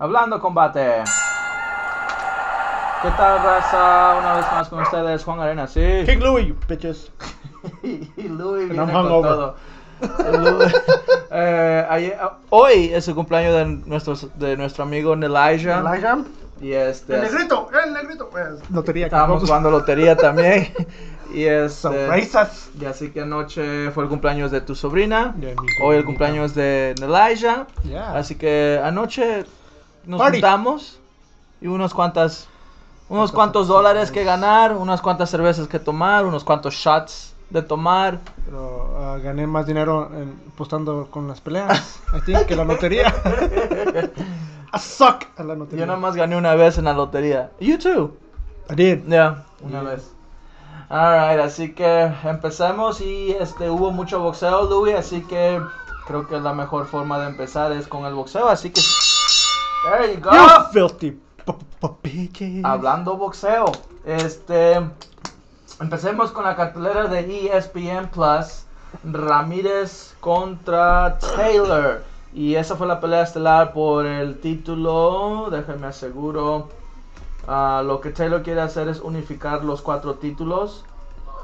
Hablando combate. ¿Qué tal, raza? Una vez más con ustedes, Juan Arena, sí. King Louis, you bitches. y Louis viene I'm con hungover. todo. Louis- eh, ayer- hoy es el cumpleaños de, nuestros, de nuestro amigo Elijah. Elijah. Y este, El negrito, el negrito. Pues, lotería. que estábamos jugando lotería también. y este, Sorpresas. y así que anoche fue el cumpleaños de tu sobrina. Mi Hoy el cumpleaños de Elijah. Yeah. Así que anoche nos Party. juntamos y unos cuantas unos ¿Cuántas cuantos dólares que ganar, unas cuantas cervezas que tomar, unos cuantos shots de tomar. Pero ah, gané más dinero en- apostando con las peleas. I think que la lotería. I suck a la lotería. Yo nada más gané una vez en la lotería. You too. I did. Yeah, una Yeah. vez. Alright, así que empezamos y este hubo mucho boxeo, Louis, así que creo que la mejor forma de empezar es con el boxeo, así que There you go. You filthy bitches. Hablando boxeo, este empecemos con la cartelera de ESPN Plus, Ramírez contra Taylor. Y esa fue la pelea estelar por el título, déjenme aseguro. ah, lo que Taylor quiere hacer es unificar los cuatro títulos.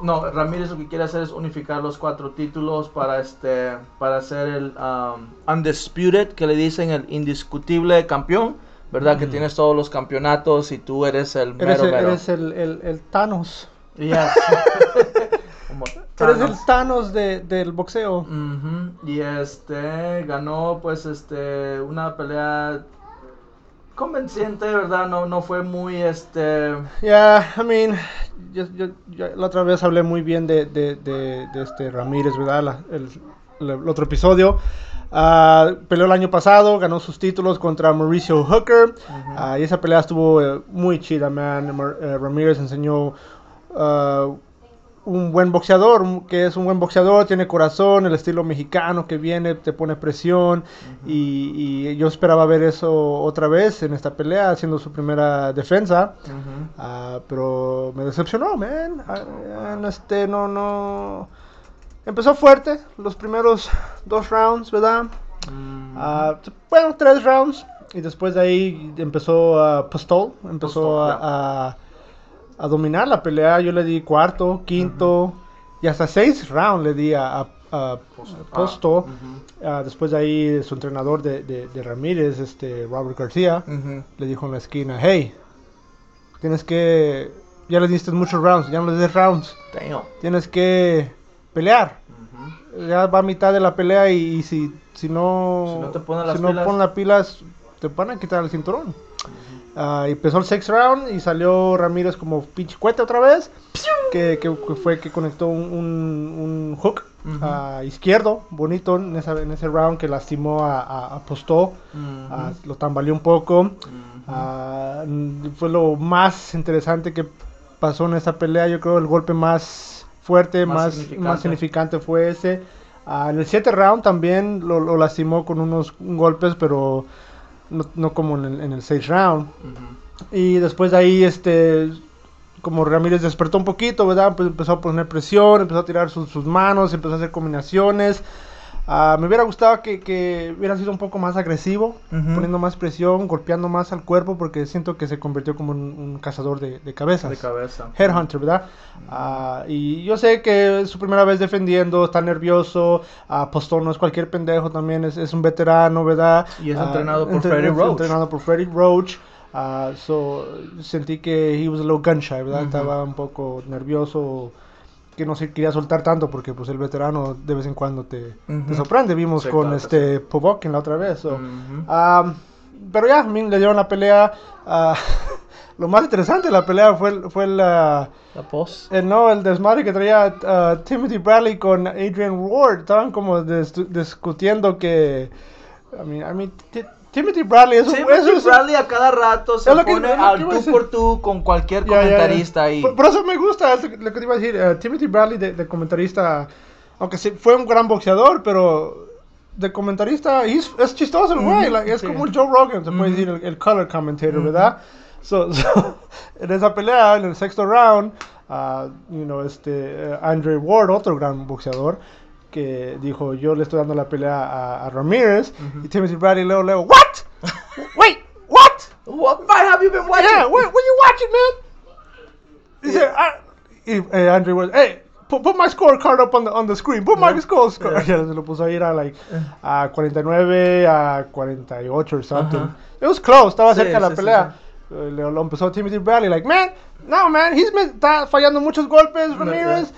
No, Ramírez lo que quiere hacer es unificar los cuatro títulos para este para ser el um, undisputed, que le dicen el indiscutible campeón, ¿verdad? Que tienes todos los campeonatos y tú eres el mero Eres, el, mero. eres el, el, el Thanos. Yes. Como Eres el Thanos. Thanos de, del boxeo. Y este ganó pues este una pelea convenciente, ¿verdad? No, no fue muy este Yeah, I mean, yo, yo- yo la otra vez hablé muy bien de, de, de, de este Ramírez, ¿verdad? La- el, otro episodio. Ah, peleó el año pasado, ganó sus títulos contra Mauricio Hooker. Ah, y esa pelea estuvo eh, muy chida, man. Eh, Ramírez enseñó ah, un buen boxeador, que es un buen boxeador, tiene corazón, el estilo mexicano que viene, te pone presión. y, y yo esperaba ver eso otra vez en esta pelea, haciendo su primera defensa. Ah, pero me decepcionó, man. Ah, este, no, no. Empezó fuerte los primeros dos rounds, ¿verdad? mm, Ah, bueno, tres rounds. Y después de ahí empezó a Postol. Empezó Postol, a, a- a dominar la pelea. Yo le di cuarto, quinto y hasta seis rounds le di a, a- a Post- Postol. ah, Ah, después de ahí su entrenador de, de- de Ramírez, este Robert García, le dijo en la esquina, hey, tienes que, ya le diste muchos rounds, ya no le des rounds, Damn. tienes que pelear. Ya va a mitad de la pelea y, y si, si no, Si no te ponen las si no pilas. ponen las pilas, te van a quitar el cinturón. Y empezó el sixth round y salió Ramírez como pinche cuete otra vez. Que, que- que fue que conectó un, un- un hook ah, izquierdo, bonito en, esa- en ese round que lastimó a, a, a Postó. Ah, lo tambaleó un poco. Fue lo más interesante que pasó en esa pelea. Yo creo el golpe más fuerte, Más más, significante. más significante fue ese. En el 7 round también lo, lo lastimó con unos golpes, pero no, no como en el, en el 6 round. Y después de ahí, este, como Ramírez despertó un poquito, ¿verdad? Pues empezó a poner presión, empezó a tirar sus, sus manos, empezó a hacer combinaciones. Ah, me hubiera gustado que, que hubiera sido un poco más agresivo, poniendo más presión, golpeando más al cuerpo, porque siento que se convirtió como un, un cazador de, de cabezas. De cabeza. Headhunter, ¿verdad? Ah, y yo sé que es su primera vez defendiendo, está nervioso. Postón no es cualquier pendejo también, es, es un veterano, ¿verdad? Y es Ah, entrenado por entre- Freddie es Roach. Entrenado por Freddie Roach. so, sentí que he was a little gun shy, ¿verdad? Estaba un poco nervioso, que no se quería soltar tanto porque pues el veterano de vez en cuando te, te Ujú. sorprende. Vimos Sí, con claro este Povokin la otra vez. so, Ujú. Ah, pero ya, le dieron la pelea. ah, lo más interesante de la pelea fue, el- fue la, La pos. el, no, el desmadre que traía ah, Timothy Bradley con Adrian Ward. Estaban como dis- discutiendo que. I mean, I mean, Timothy Bradley es un. Eso es- Bradley a cada rato se Es pone es que al tú por tú con cualquier ya. comentarista ahí. Por, por eso me gusta es lo que te iba a decir. eh, Timothy Bradley de, de comentarista, aunque sí fue un gran boxeador, pero de comentarista he's- es chistoso el güey. Ujú, like, es sí. como Joe Rogan, se puede Ujú. decir, el, el color commentator, ¿verdad? So, so, en esa pelea, en el sexto round, ah, you know, este, eh, Andre Ward, otro gran boxeador, que dijo, yo le estoy dando la pelea a, a Ramírez, Ujú. y Timothy Bradley luego, luego, ¿what? Wait, what fight have you been watching? Yeah, what, what you watching, man? Said, I, y, eh, Andrew was, hey, put, put my scorecard up on the, on the screen. Put my Yeah. scorecard. Yeah. se lo puso ahí, era like a 49 a 48 or something. It was close, estaba Sí, cerca la sí, sí, pelea. Eh, Le, lo empezó Timothy Bradley, like, man, no, man, he's me- está fallando muchos golpes, Ramirez. No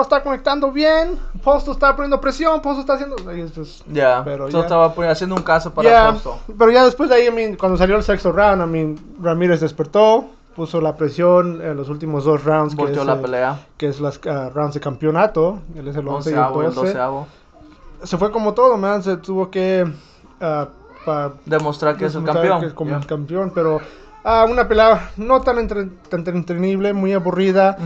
está conectando bien. Posto está poniendo presión. Posto está haciendo. y es just- Ya, Pero so ya. estaba haciendo un caso para Yeah, Posto. pero ya después de ahí, I mean, cuando salió el sexto round, I mean, Ramírez despertó, puso la presión en los últimos dos rounds, que Volteó la eh, pelea. que es las ah, rounds de campeonato, él es el 11 y el Onceavo, el 12. doceavo. Se fue como todo, man, se tuvo que pa- Demostrar que es el campeón. que es como el campeón, pero ah, una pelea no tan, entre- tan entretenible, muy aburrida.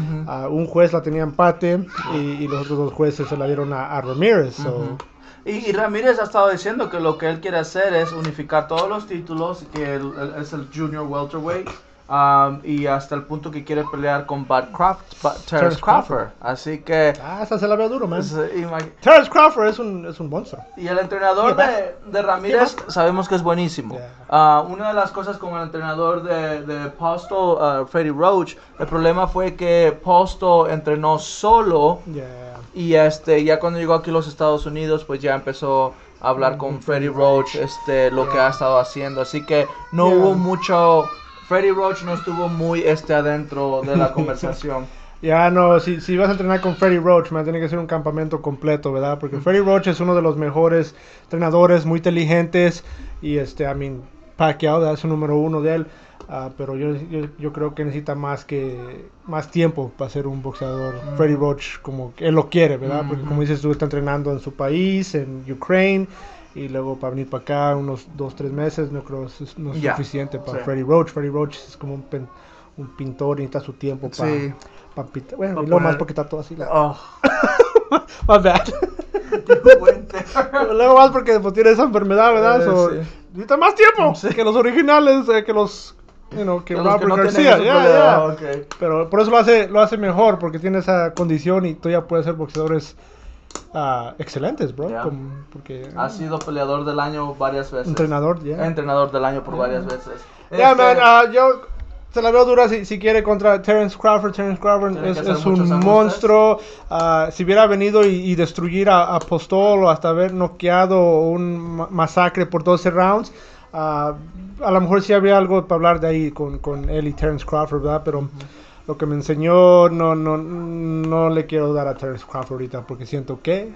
Un juez la tenía empate y, y los otros dos jueces se la dieron a, a Ramírez. so-. Y, y Ramírez ha estado diciendo que lo que él quiere hacer es unificar todos los títulos, que él, él es el junior welterweight, um, y hasta el punto que quiere pelear con Bud Crawford, Terrence Crawford. Así que... Ah, esa se la veo duro, man. Terrence Crawford es un, es un monstruo. Y el entrenador ¿Qué de, de Ramírez sabemos que es buenísimo. Yeah. Ah, una de las cosas con el entrenador de, de Posto, ah, Freddie Roach, el problema fue que Posto entrenó solo Yeah. y este ya cuando llegó aquí a los Estados Unidos pues ya empezó a hablar con Freddie Roach este lo que ha estado haciendo. Así que no Yeah. hubo mucho... Freddie Roach no estuvo muy este adentro de la conversación. Ya no, si, si vas a entrenar con Freddie Roach, man, tiene que ser un campamento completo, ¿verdad? Porque Freddie Roach es uno de los mejores entrenadores, muy inteligentes. Y este, I mean, Pacquiao es el número uno de él. ah, pero yo, yo, yo creo que necesita más que más tiempo para ser un boxeador. Freddie Roach, como él lo quiere, ¿verdad? Porque como dices tú, está entrenando en su país, en Ukraine. Y luego para venir para acá unos dos, tres meses, no creo que es, no es Ya, suficiente para sí. Freddie Roach. Freddie Roach es como un, pen- un pintor y necesita su tiempo para Sí. Pintar. Bueno, Pa y luego más poner- porque está todo así. la- Oh, My bad. luego más porque pues, tiene esa enfermedad, ¿verdad? Eh, So, sí. Necesita más tiempo que los originales, eh, que los. You know, que, Robert no García. yeah, yeah. ok. Pero por eso lo hace, lo hace mejor, porque tiene esa condición y todavía puede ser boxeadores ah, excelentes, bro. Yeah. como- porque. Ha sido peleador del año varias veces. Entrenador, ya. Entrenador del año por varias veces. Ya, Este, man, ah, yo se la veo dura si, si quiere contra Terence Crawford. Terence Crawford es, es un monstruo. Ah, si hubiera venido y, y destruir a, a Postol o hasta haber noqueado un ma- masacre por 12 rounds, ah, a lo mejor sí habría algo para hablar de ahí con, con él y Terence Crawford, ¿verdad? Pero lo que me enseñó no, no, no le quiero dar a Terence Crawford ahorita porque siento que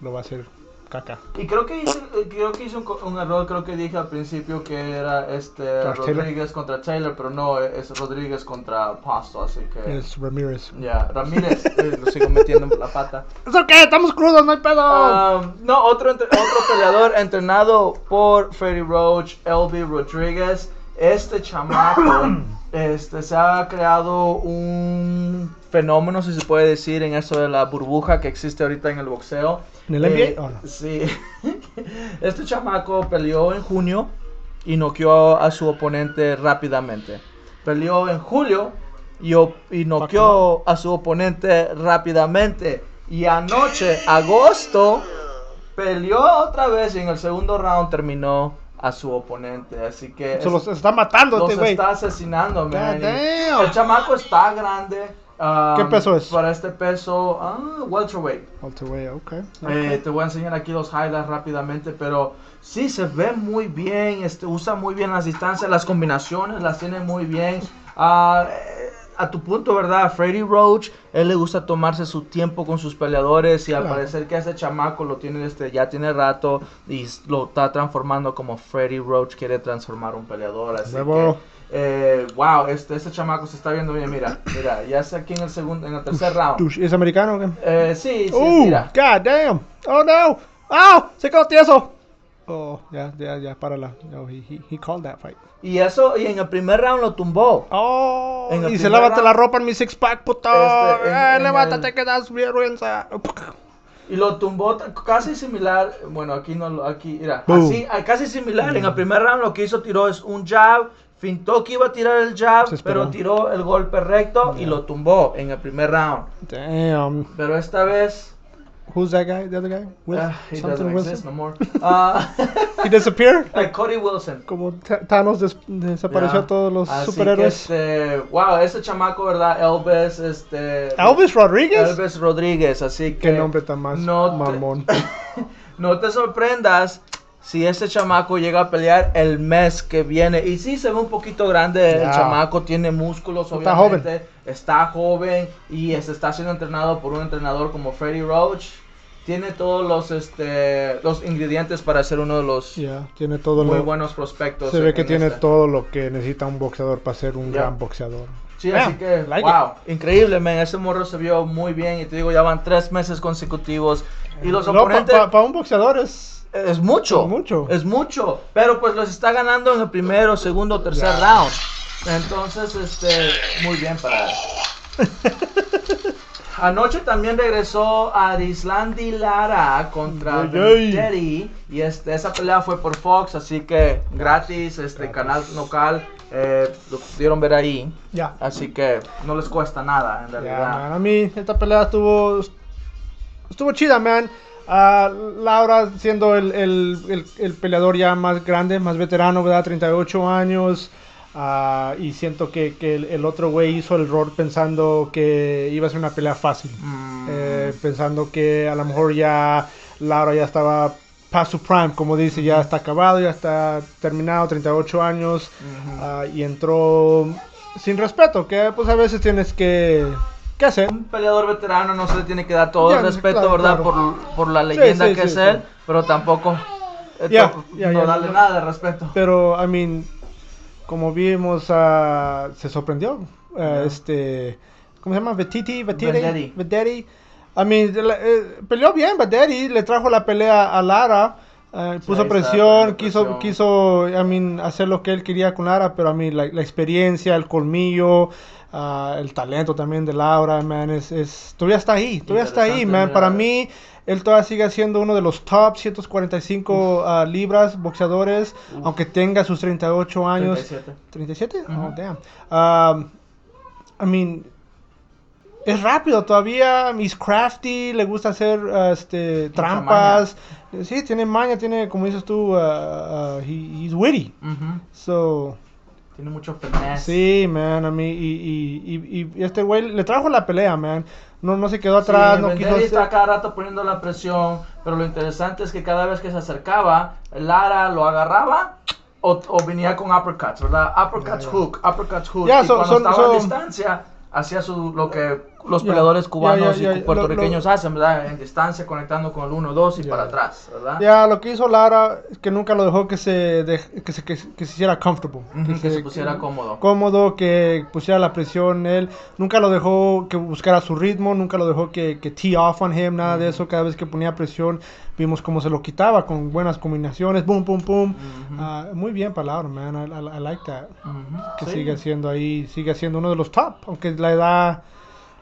lo va a hacer caca. Y creo que hice, eh, creo que hice un, un error, creo que dije al principio que era este Josh Taylor. Rodríguez contra Taylor, pero no, es Rodríguez contra Pasto, así que... Es Ramírez. Ya, Ramírez, eh, lo sigo metiendo en la pata. ¿Es ok? Estamos crudos, no hay pedo. Um, no, otro, otro peleador entrenado por Freddie Roach, LB Rodríguez. Este chamaco este, se ha creado un fenómeno, si se puede decir, en eso de la burbuja que existe ahorita en el boxeo. ¿En el Eh, NBA? Oh, no. Sí. Este chamaco peleó en junio y noqueó a su oponente rápidamente. Peleó en julio y, o- y noqueó a su oponente rápidamente. Y anoche, agosto, peleó otra vez y en el segundo round terminó a su oponente. Así que Se es- los está matando los este está asesinando, man. El chamaco está grande. um, ¿Qué peso es? Para este peso, ah, welterweight. Walter Way, ok. Eh, te voy a enseñar aquí los highlights rápidamente, pero sí se ve muy bien, este, usa muy bien las distancias, las combinaciones las tiene muy bien. Eh, a tu punto, ¿verdad? Freddy Roach, él le gusta tomarse su tiempo con sus peleadores y al parecer que ese chamaco lo tiene, este, ya tiene rato y lo está transformando como Freddy Roach quiere transformar un peleador. Así que, eh, wow, este, este chamaco se está viendo bien, mira, mira, ya está aquí en el segundo, en el tercer round. ¿Es americano o qué? Eh, sí, sí, Uh, mira. God damn. Oh no. Oh, se quedó tieso. Oh, ya, ya, ya, párala. No, he, he, he called that fight. Y eso, y en el primer round lo tumbó. Oh, En el y se lávate round- la ropa en mi six pack, puto. Este, en- Eh, en levántate el- que das vergüenza. Y lo tumbó casi similar. Bueno, aquí no lo. Aquí, mira. Boom. Así, ah, casi similar. En el primer round lo que hizo tiró es un jab. Fintó que iba a tirar el jab, pero tiró el golpe recto y lo tumbó en el primer round. Damn. Pero esta vez Who's that guy? The other guy? Wil- Uh, he something doesn't Wilson? exist no more. Uh, He disappeared. like Cody Wilson. Como Thanos des- desapareció Ya. a todos los Así superhéroes. que, este, wow, ese chamaco, ¿verdad? Elvis, este... Elvis Rodríguez. Elvis Rodríguez, así que... Qué nombre tan más no te- mamón. no te sorprendas si este chamaco llega a pelear el mes que viene. Y sí, se ve un poquito grande el chamaco, tiene músculos, Está obviamente. Está joven y está siendo entrenado por un entrenador como Freddy Roach. Tiene todos los, este, los ingredientes para ser uno de los tiene todo muy lo. buenos prospectos. Se ve que tiene este. todo lo que necesita un boxeador para ser un gran boxeador. Sí, así que, like wow, increíble, man. Ese morro se vio muy bien y te digo, ya van tres meses consecutivos. Y los Para oponentes... un boxeador es. Es mucho. Es mucho. Es mucho. Pero pues los está ganando en el primero, segundo, tercer Ya. round. Entonces, este, muy bien para él. Anoche también regresó Arislandi Lara contra. Vendetti, y este, esa pelea fue por Fox, así que gratis, este canal local, eh, lo pudieron ver ahí, Ya. así que no les cuesta nada en Ya, realidad. man, a mí esta pelea estuvo estuvo chida, man. Ah, Laura siendo el, el- el- el peleador ya más grande, más veterano, ¿verdad? 38 años. Ah, y siento que, que el, otro güey hizo el error pensando que iba a ser una pelea fácil. Mm, Eh, pensando que a lo mejor ya Laura ya estaba past su prime, como dice, ya está acabado, ya está terminado, 38 años. Ah, y entró sin respeto, que pues a veces tienes que, hacer. un peleador veterano no se le tiene que dar todo Ya, el respeto, claro, ¿verdad? claro. Por, por la leyenda sí, que sí, es sí. él, pero tampoco to- ya, no ya, darle nada de respeto. Pero, I mean, como vimos, ah, se sorprendió. Ya. Este, ¿cómo se llama? Vetiti, Vetiti. Vendetti. I mean, eh, peleó bien Vendetti, le trajo la pelea a Lara. Ah, puso está, presión, poniendo quiso, presión. quiso, I mean, hacer lo que él quería con Lara, pero a mí la, la experiencia, el colmillo, ah, el talento también de Laura, man, es, es, todavía está ahí, todavía está ahí, man. Para mí, él todavía sigue siendo uno de los top 145 ah, libras boxeadores, Uf. aunque tenga sus 38 años. 37. ¿37? Oh, Ujú. damn. Um, I mean, es rápido todavía. He's crafty, le gusta hacer uh, este, trampas. Sí, tiene maña, tiene, como dices tú, uh, uh, he- he's witty. Ujú. So, Tiene mucho finesse. sí, man, a mí, y, y, y, y este güey le trajo la pelea, man. No, no se quedó Sí, atrás, no quiso Vendetti está hacer... cada rato poniendo la presión, pero lo interesante es que cada vez que se acercaba, Lara lo agarraba o, o venía con uppercuts, ¿verdad? Uppercuts Ya, ya. hook, uppercuts hook. Ya, y son- cuando son- estaba a son- distancia, hacía su, lo que los peleadores cubanos y lo- puertorriqueños lo- hacen, ¿verdad? En distancia, conectando con el 1-2 y para atrás, ¿verdad? Ya, lo que hizo Lara es que nunca lo dejó que se, dej- que se, que, se- que se hiciera comfortable. Que se pusiera cómodo. Cómodo, que pusiera la presión él. Nunca lo dejó que buscara su ritmo, nunca lo dejó que, que tee off on him, nada de eso. Cada vez que ponía presión, vimos cómo se lo quitaba con buenas combinaciones. Boom, boom, boom. Ah, muy bien para Lara, man. I, I- I like that. Que sí. sigue siendo ahí, sigue siendo uno de los top. Aunque la edad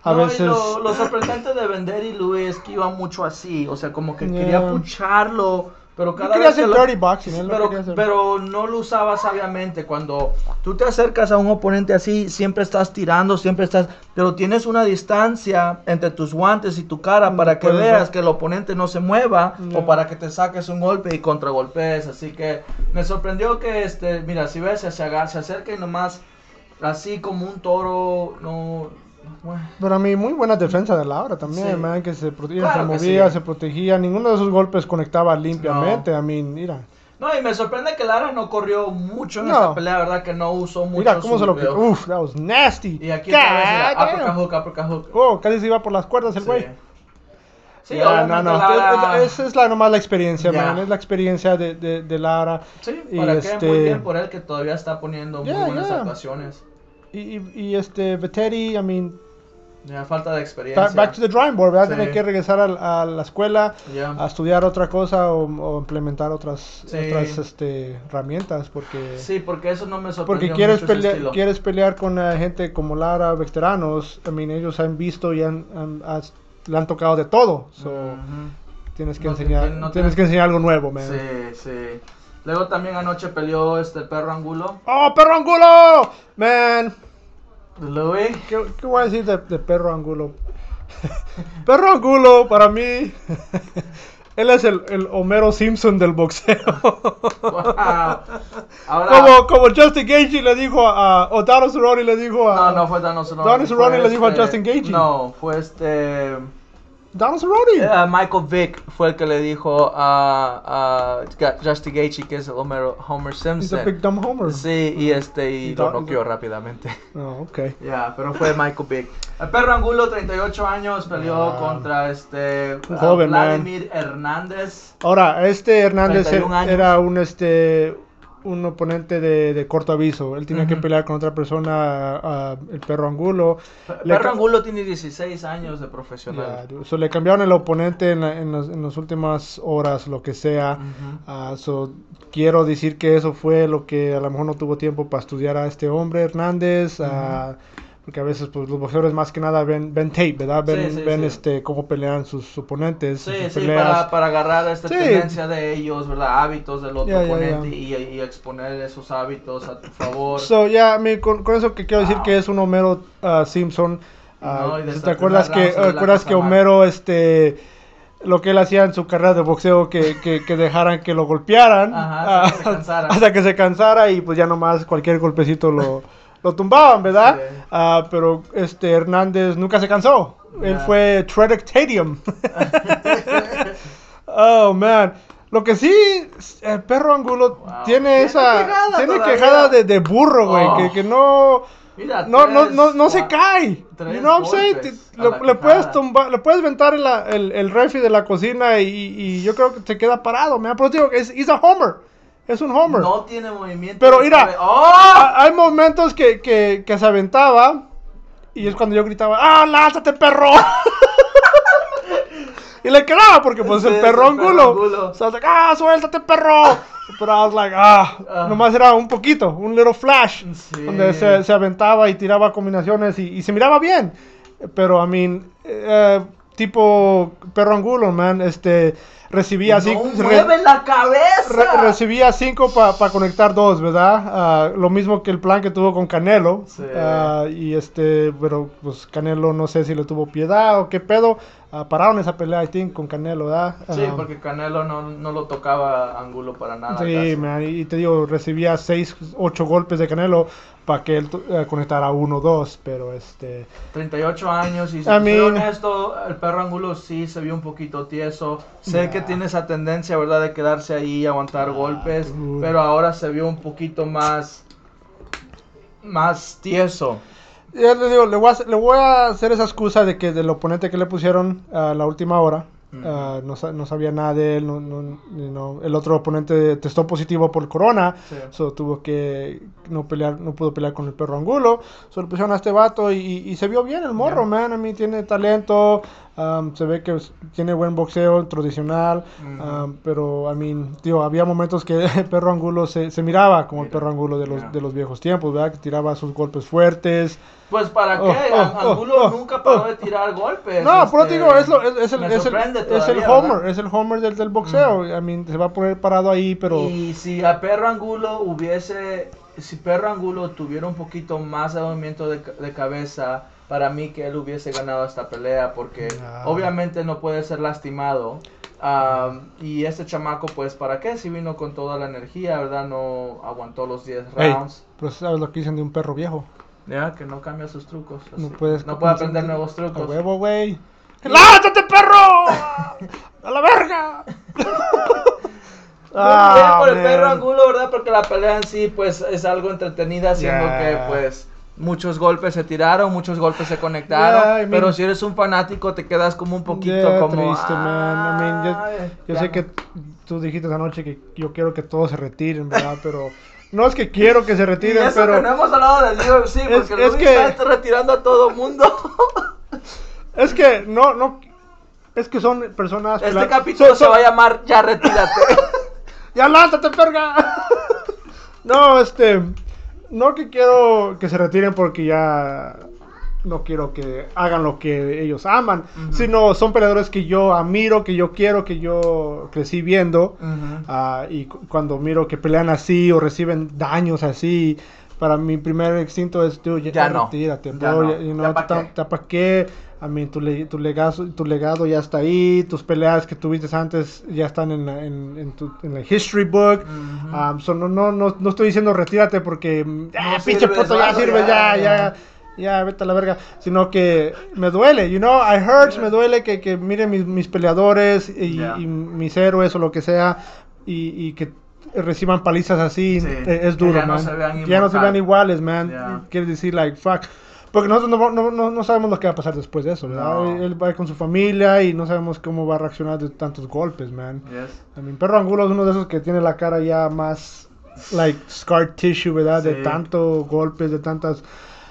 a No, veces. lo, lo sorprendente de vender y Luis es que iba mucho así, o sea, como que Yeah. quería pucharlo, pero cada quería vez que hacer lo- dirty boxing, lo pero, hacer. pero no lo usaba sabiamente. Cuando tú te acercas a un oponente así, siempre estás tirando, siempre estás, pero tienes una distancia entre tus guantes y tu cara Mm, para que veas ver. que el oponente no se mueva o para que te saques un golpe y contragolpes. Así que me sorprendió que, este, mira, si ves, se, aga- se acerca y nomás así como un toro, no. Pero a mí, muy buena defensa de Laura también, Sí. man, que se, protegía, Claro se movía, sí. se protegía. Ninguno de esos golpes conectaba limpiamente. A mí, mira. No, y me sorprende que Lara no corrió mucho en No. esa pelea, ¿verdad? Que no usó mucho Mira cómo su se lo quitó. Uf, that was nasty. Y aquí otra vez hook, uppercut hook. Oh, casi se iba por las cuerdas el güey. Sí, obviamente no, no. Lara- Es- es- Esa es la, nomás la experiencia, Ya. man. Es la experiencia de, de, de Lara. Sí, y para que este- muy bien por él que todavía está poniendo Ya, muy buenas actuaciones. Y, y, y este, Veteri, I mean, Ya falta de experiencia. back, to the drawing board, ¿verdad? Sí. Tiene que regresar a, a la escuela a estudiar otra cosa o, o implementar otras, Sí. otras este, herramientas porque... Sí, porque eso no me Porque sorprendió quieres mucho quieres pelear con eh, gente como Lara, veteranos. I mean, ellos han visto y han, han- le han tocado de todo. So, Ujú. tienes que No enseñar, no tienes que enseñar algo nuevo, man. Sí, sí. Luego también anoche peleó este el perro Angulo. ¡Oh, perro angulo! Man, Louis. ¿qué, qué voy a decir de, de perro angulo? Perro Angulo, para mí, él es el, el Homero Simpson del boxeo. Wow. Ahora, Como, como Justin Gaethje le dijo a, o Donald Cerrone le dijo a... no, no fue Donald Cerrone. Donald Cerrone le dijo a este- Justin Gaethje. No, fue este. Donald Cerrone. eh, Michael Vick fue el que le dijo a, a Justin Gaethje que es el Homer, Homer He's a Simpson. big dumb homer. Sí, y este y Y lo noqueó rápidamente. Oh, ok. Ya, pero fue Michael Vick. El perro Angulo, 38 años, peleó Ah. contra este uh, joven, man. Vladimir Hernández. Ahora, este Hernández 31 años. era un este un oponente de, de corto aviso. Él tenía que pelear con otra persona, ah, el perro Angulo. El Le perro Angulo tiene 16 años de profesional. Ya, so, le cambiaron el oponente en, la- en las, en las últimas horas, lo que sea. So, quiero decir que eso fue lo que a lo mejor no tuvo tiempo para estudiar a este hombre Hernández. Porque a veces pues, los boxeadores más que nada ven, ven tape, ¿verdad? Ven, Sí, sí, ven sí. este cómo pelean sus oponentes. Sí, sus sí, peleas. para, para agarrar esta tendencia de ellos, ¿verdad? Hábitos del otro oponente. Y, y exponer esos hábitos a tu favor. So, ya, con, con eso que quiero decir que es un Homero ah, Simpson. ah, No, y ¿Te acuerdas que, acuerdas que mal. Homero, este, lo que él hacía en su carrera de boxeo, que, que, que dejaran que lo golpearan Ajá, hasta que se cansara. hasta que se cansara y pues ya nomás cualquier golpecito lo, lo tumbaban, ¿verdad? Ah, pero este Hernández nunca se cansó. Él fue Tredictadium. oh, man. Lo que sí, el perro Angulo Wow. tiene esa. quejada tiene todavía. quejada de, de burro, güey. Oh. Que, que no. Mira, No, no, tres, no, no se cae. You know what I'm saying? Te- Le, puedes tumbar, le puedes ventar el, el, el refri de la cocina y, y yo creo que se queda parado. Me Pero digo, es he's a homer. Es un homer. No tiene movimiento. Pero mira, ¡Oh! Ha- Hay momentos que, que, que se aventaba y es cuando yo gritaba, ¡Ah, lánzate, perro! y le quedaba porque pues Sí, el perro angulo. I was like, ¡Ah, suéltate, perro! Pero I was like, ¡Ah! Ah. Nomás era un poquito, un little flash. Sí. Donde se, se aventaba y tiraba combinaciones y, y se miraba bien. Pero, I mean, eh, tipo perro angulo, man, este, recibía. ¡No re- mueve la cabeza! Re- recibía 5 para conectar dos, ¿verdad? Ah, lo mismo que el plan que tuvo con Canelo. Sí. Ah, y este, pero pues Canelo no sé si le tuvo piedad o qué pedo. Ah, pararon esa pelea, I think, con Canelo, ¿verdad? Sí, porque Canelo no, no lo tocaba Angulo para nada. Sí, man, y te digo, recibía 6, 8 golpes de Canelo para que él eh, conectara uno o dos, pero este... 38 años y si I mean- honesto, el perro Angulo sí se vio un poquito tieso. Sé Yeah. que tiene esa tendencia, ¿verdad? De quedarse ahí y aguantar golpes, dude. pero ahora se vio un poquito más más tieso. Ya le digo, le voy, a, hacer- le voy a hacer esa excusa de que del oponente que le pusieron a la última hora, ah, no, no sabía nada de él, no, no- el otro oponente testó positivo por corona, Sí. so tuvo que no pelear, no pudo pelear con el perro angulo, solo pusieron a este vato y, y se vio bien el morro, Ya. man, a mí tiene talento, um, se ve que tiene buen boxeo tradicional, Ujú. um, pero a mí, tío, había momentos que el perro angulo se, se miraba como el Mira, perro angulo de los, ya. de los viejos tiempos, ¿verdad? Que tiraba sus golpes fuertes. Pues para Oh, qué, oh, oh, Angulo oh, nunca paró oh. de tirar golpes. No, pero este, digo, es, lo- es, es el, es, el, es el homer, ¿verdad? es el homer del, del boxeo. I mean, se va a poner parado ahí, pero... Y si a Perro Angulo hubiese, si Perro Angulo tuviera un poquito más de movimiento de, de cabeza, para mí que él hubiese ganado esta pelea, porque Ah. obviamente no puede ser lastimado. Am, y este chamaco, pues, ¿para qué? Si vino con toda la energía, ¿verdad? No aguantó los 10 Hey, rounds. pero sabes lo que dicen de un perro viejo. Ya, que no cambia sus trucos. No así. puedes... no puede aprender A nuevos trucos. huevo, güey. ¡Lánzate, perro! ¡A la verga! Muy bien por el perro Angulo, ¿verdad? Porque la pelea en sí, pues, es algo entretenida, siendo Yeah. que, pues, muchos golpes se tiraron, muchos golpes se conectaron. Yeah, I mean- pero si eres un fanático, te quedas como un poquito Yeah, como. triste, man. I mean, yo- "Ay, Yo ya sé no". que tú dijiste anoche que yo quiero que todos se retiren, ¿verdad? Pero no es que quiero que se Y retiren, eso pero que no hemos hablado del UFC, Es- porque el es que- está retirando a todo mundo. es que no, no, es que son personas... Este capítulo se va a llamar Ya retírate. ¡Ya lánzate, perga! no, este. No que quiero que se retiren porque ya. No quiero que hagan lo que ellos aman. Ujú. Sino son peleadores que yo admiro, que yo quiero, que yo crecí viendo. Ujú. Ah, y cu- cuando miro que pelean así o reciben daños así, para mi primer instinto es, tú, Ya no. retírate, Ya bro, no. ya- you ¿Ya know, pa' qué? I mean, tu, le- tu, legado, tu legado ya está ahí, tus peleas que tuviste antes ya están en, la- en, en, tu, en la history book. Um, so no, no, no, no estoy diciendo retírate porque, ah, No pinche puto, ya sirve, ya, ya, ya, ya, vete a la verga. Sino que me duele, you know, I hurts, me duele que, que miren mis, mis peleadores y, y mis héroes o lo que sea y, y que reciban palizas así, Sí, es que duro, ya no se vean ya no se vean iguales, man. Ya. Quiere decir, like, fuck. Porque nosotros no, no, no, no sabemos lo que va a pasar después de eso, ¿verdad? Él va con su familia y no sabemos cómo va a reaccionar de tantos golpes, man. Yes. Mi perro Angulo es uno de esos que tiene la cara ya más, like, scar tissue, ¿verdad? De Sí. tanto golpes, de tantas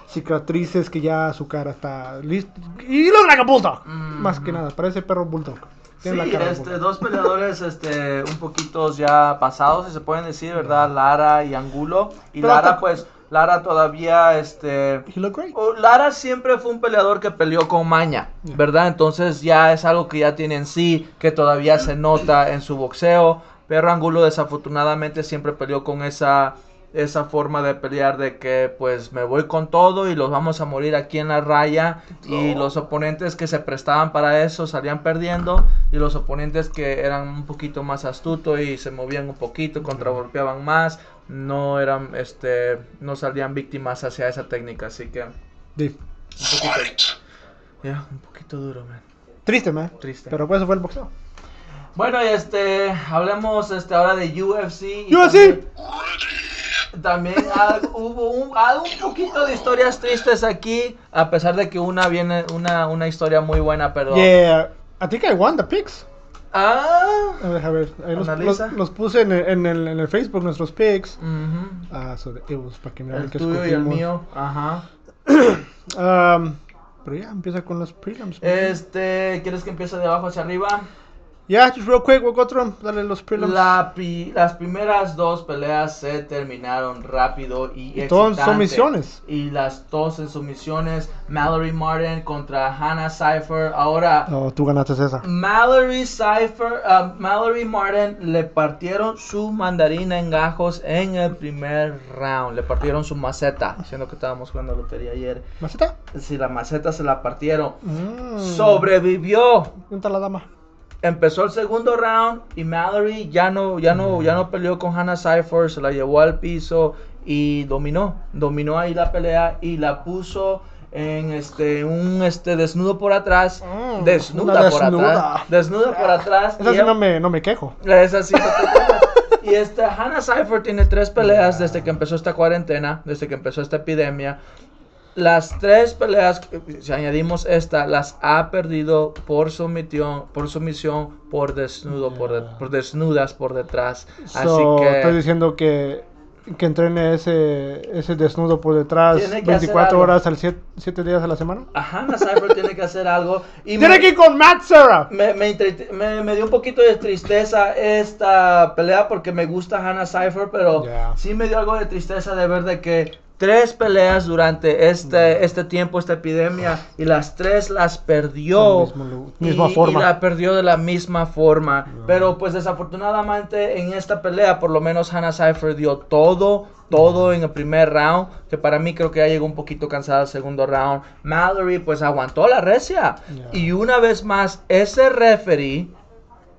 cicatrices que ya su cara está lista. Y lo like a bulldog, Mm. más que nada, parece perro bulldog. Tiene la Sí, cara de este, dos peleadores este, un poquito ya pasados, si se pueden decir, ¿verdad? Lara y Angulo. Y Pero Lara, hasta- pues, Lara todavía, este... He looked great. o- Lara siempre fue un peleador que peleó con maña. ¿verdad? Entonces ya es algo que ya tiene en sí, que todavía se nota en su boxeo. Pero Angulo desafortunadamente siempre peleó con esa, esa forma de pelear de que pues me voy con todo y los vamos a morir aquí en la raya. Y los oponentes que se prestaban para eso salían perdiendo. Y los oponentes que eran un poquito más astutos y se movían un poquito, contragolpeaban más, no eran, este, no salían víctimas hacia esa técnica. Así que... Un poquito duro, man. Triste, man. Triste. Pero pues eso fue el boxeo. Bueno, y este, hablemos este ahora de UFC. y UFC. También, también hubo un, un poquito de historias tristes aquí, a pesar de que una viene, una, una historia muy buena, pero... Yeah, I think I won the picks. Ah. A ver, a ver, ahí los, los- los puse en el, en, el, en el Facebook, nuestros picks. ujú. Ah, so it was para que miren El que tuyo y el mío. Ajá. Um, pero ya, empieza con los prelims. man. Este, ¿quieres que empiece de abajo hacia arriba? Yeah, just real quick, we'll go through 'em. Dale los prelims. La pi- las primeras dos peleas se terminaron rápido y Y todas sumisiones. Y las dos en sumisiones. Mallory Martin contra Hannah Cypher. Ahora, Oh, tú ganaste esa. Mallory Cypher, ah, Mallory Martin le partieron su mandarina en gajos en el primer round. Le partieron su maceta, siendo que estábamos jugando lotería ayer. ¿Maceta? Si la maceta se la partieron. Mm. Sobrevivió. ¿Dónde está la dama? Empezó el segundo round y Mallory ya no, ya no, ya no peleó con Hannah Cypher, se la llevó al piso y dominó, dominó ahí la pelea y la puso en este un este desnudo por atrás, Mm, desnuda por desnuda. atrás, desnuda por atrás. Esa sí no me, no me quejo. es así, no te quejas. Y este, Hannah Cypher tiene tres peleas desde que empezó esta cuarentena, desde que empezó esta epidemia. Las tres peleas, si añadimos esta, las ha perdido por sumisión, por sumisión, por desnudo, por, de- por desnudas por detrás. Así So, que Estoy diciendo que, que entrene ese, ese desnudo por detrás Tiene que hacer 24 algo. horas al 7 días a la semana. a Hannah Cypher tiene que hacer algo. Y Tiene me- que ir con Matt Serra. Me, me, me- dio un poquito de tristeza esta pelea porque me gusta Hannah Cypher, pero Ya. sí me dio algo de tristeza de ver de que tres peleas durante este, este tiempo, esta epidemia, y las tres las perdió. Mismo misma forma. y la perdió de la misma forma. Pero pues desafortunadamente en esta pelea, por lo menos Hannah Cypher dio todo, todo en el primer round, que para mí creo que ya llegó un poquito cansada el segundo round. Mallory pues aguantó la recia. Y una vez más, ese referee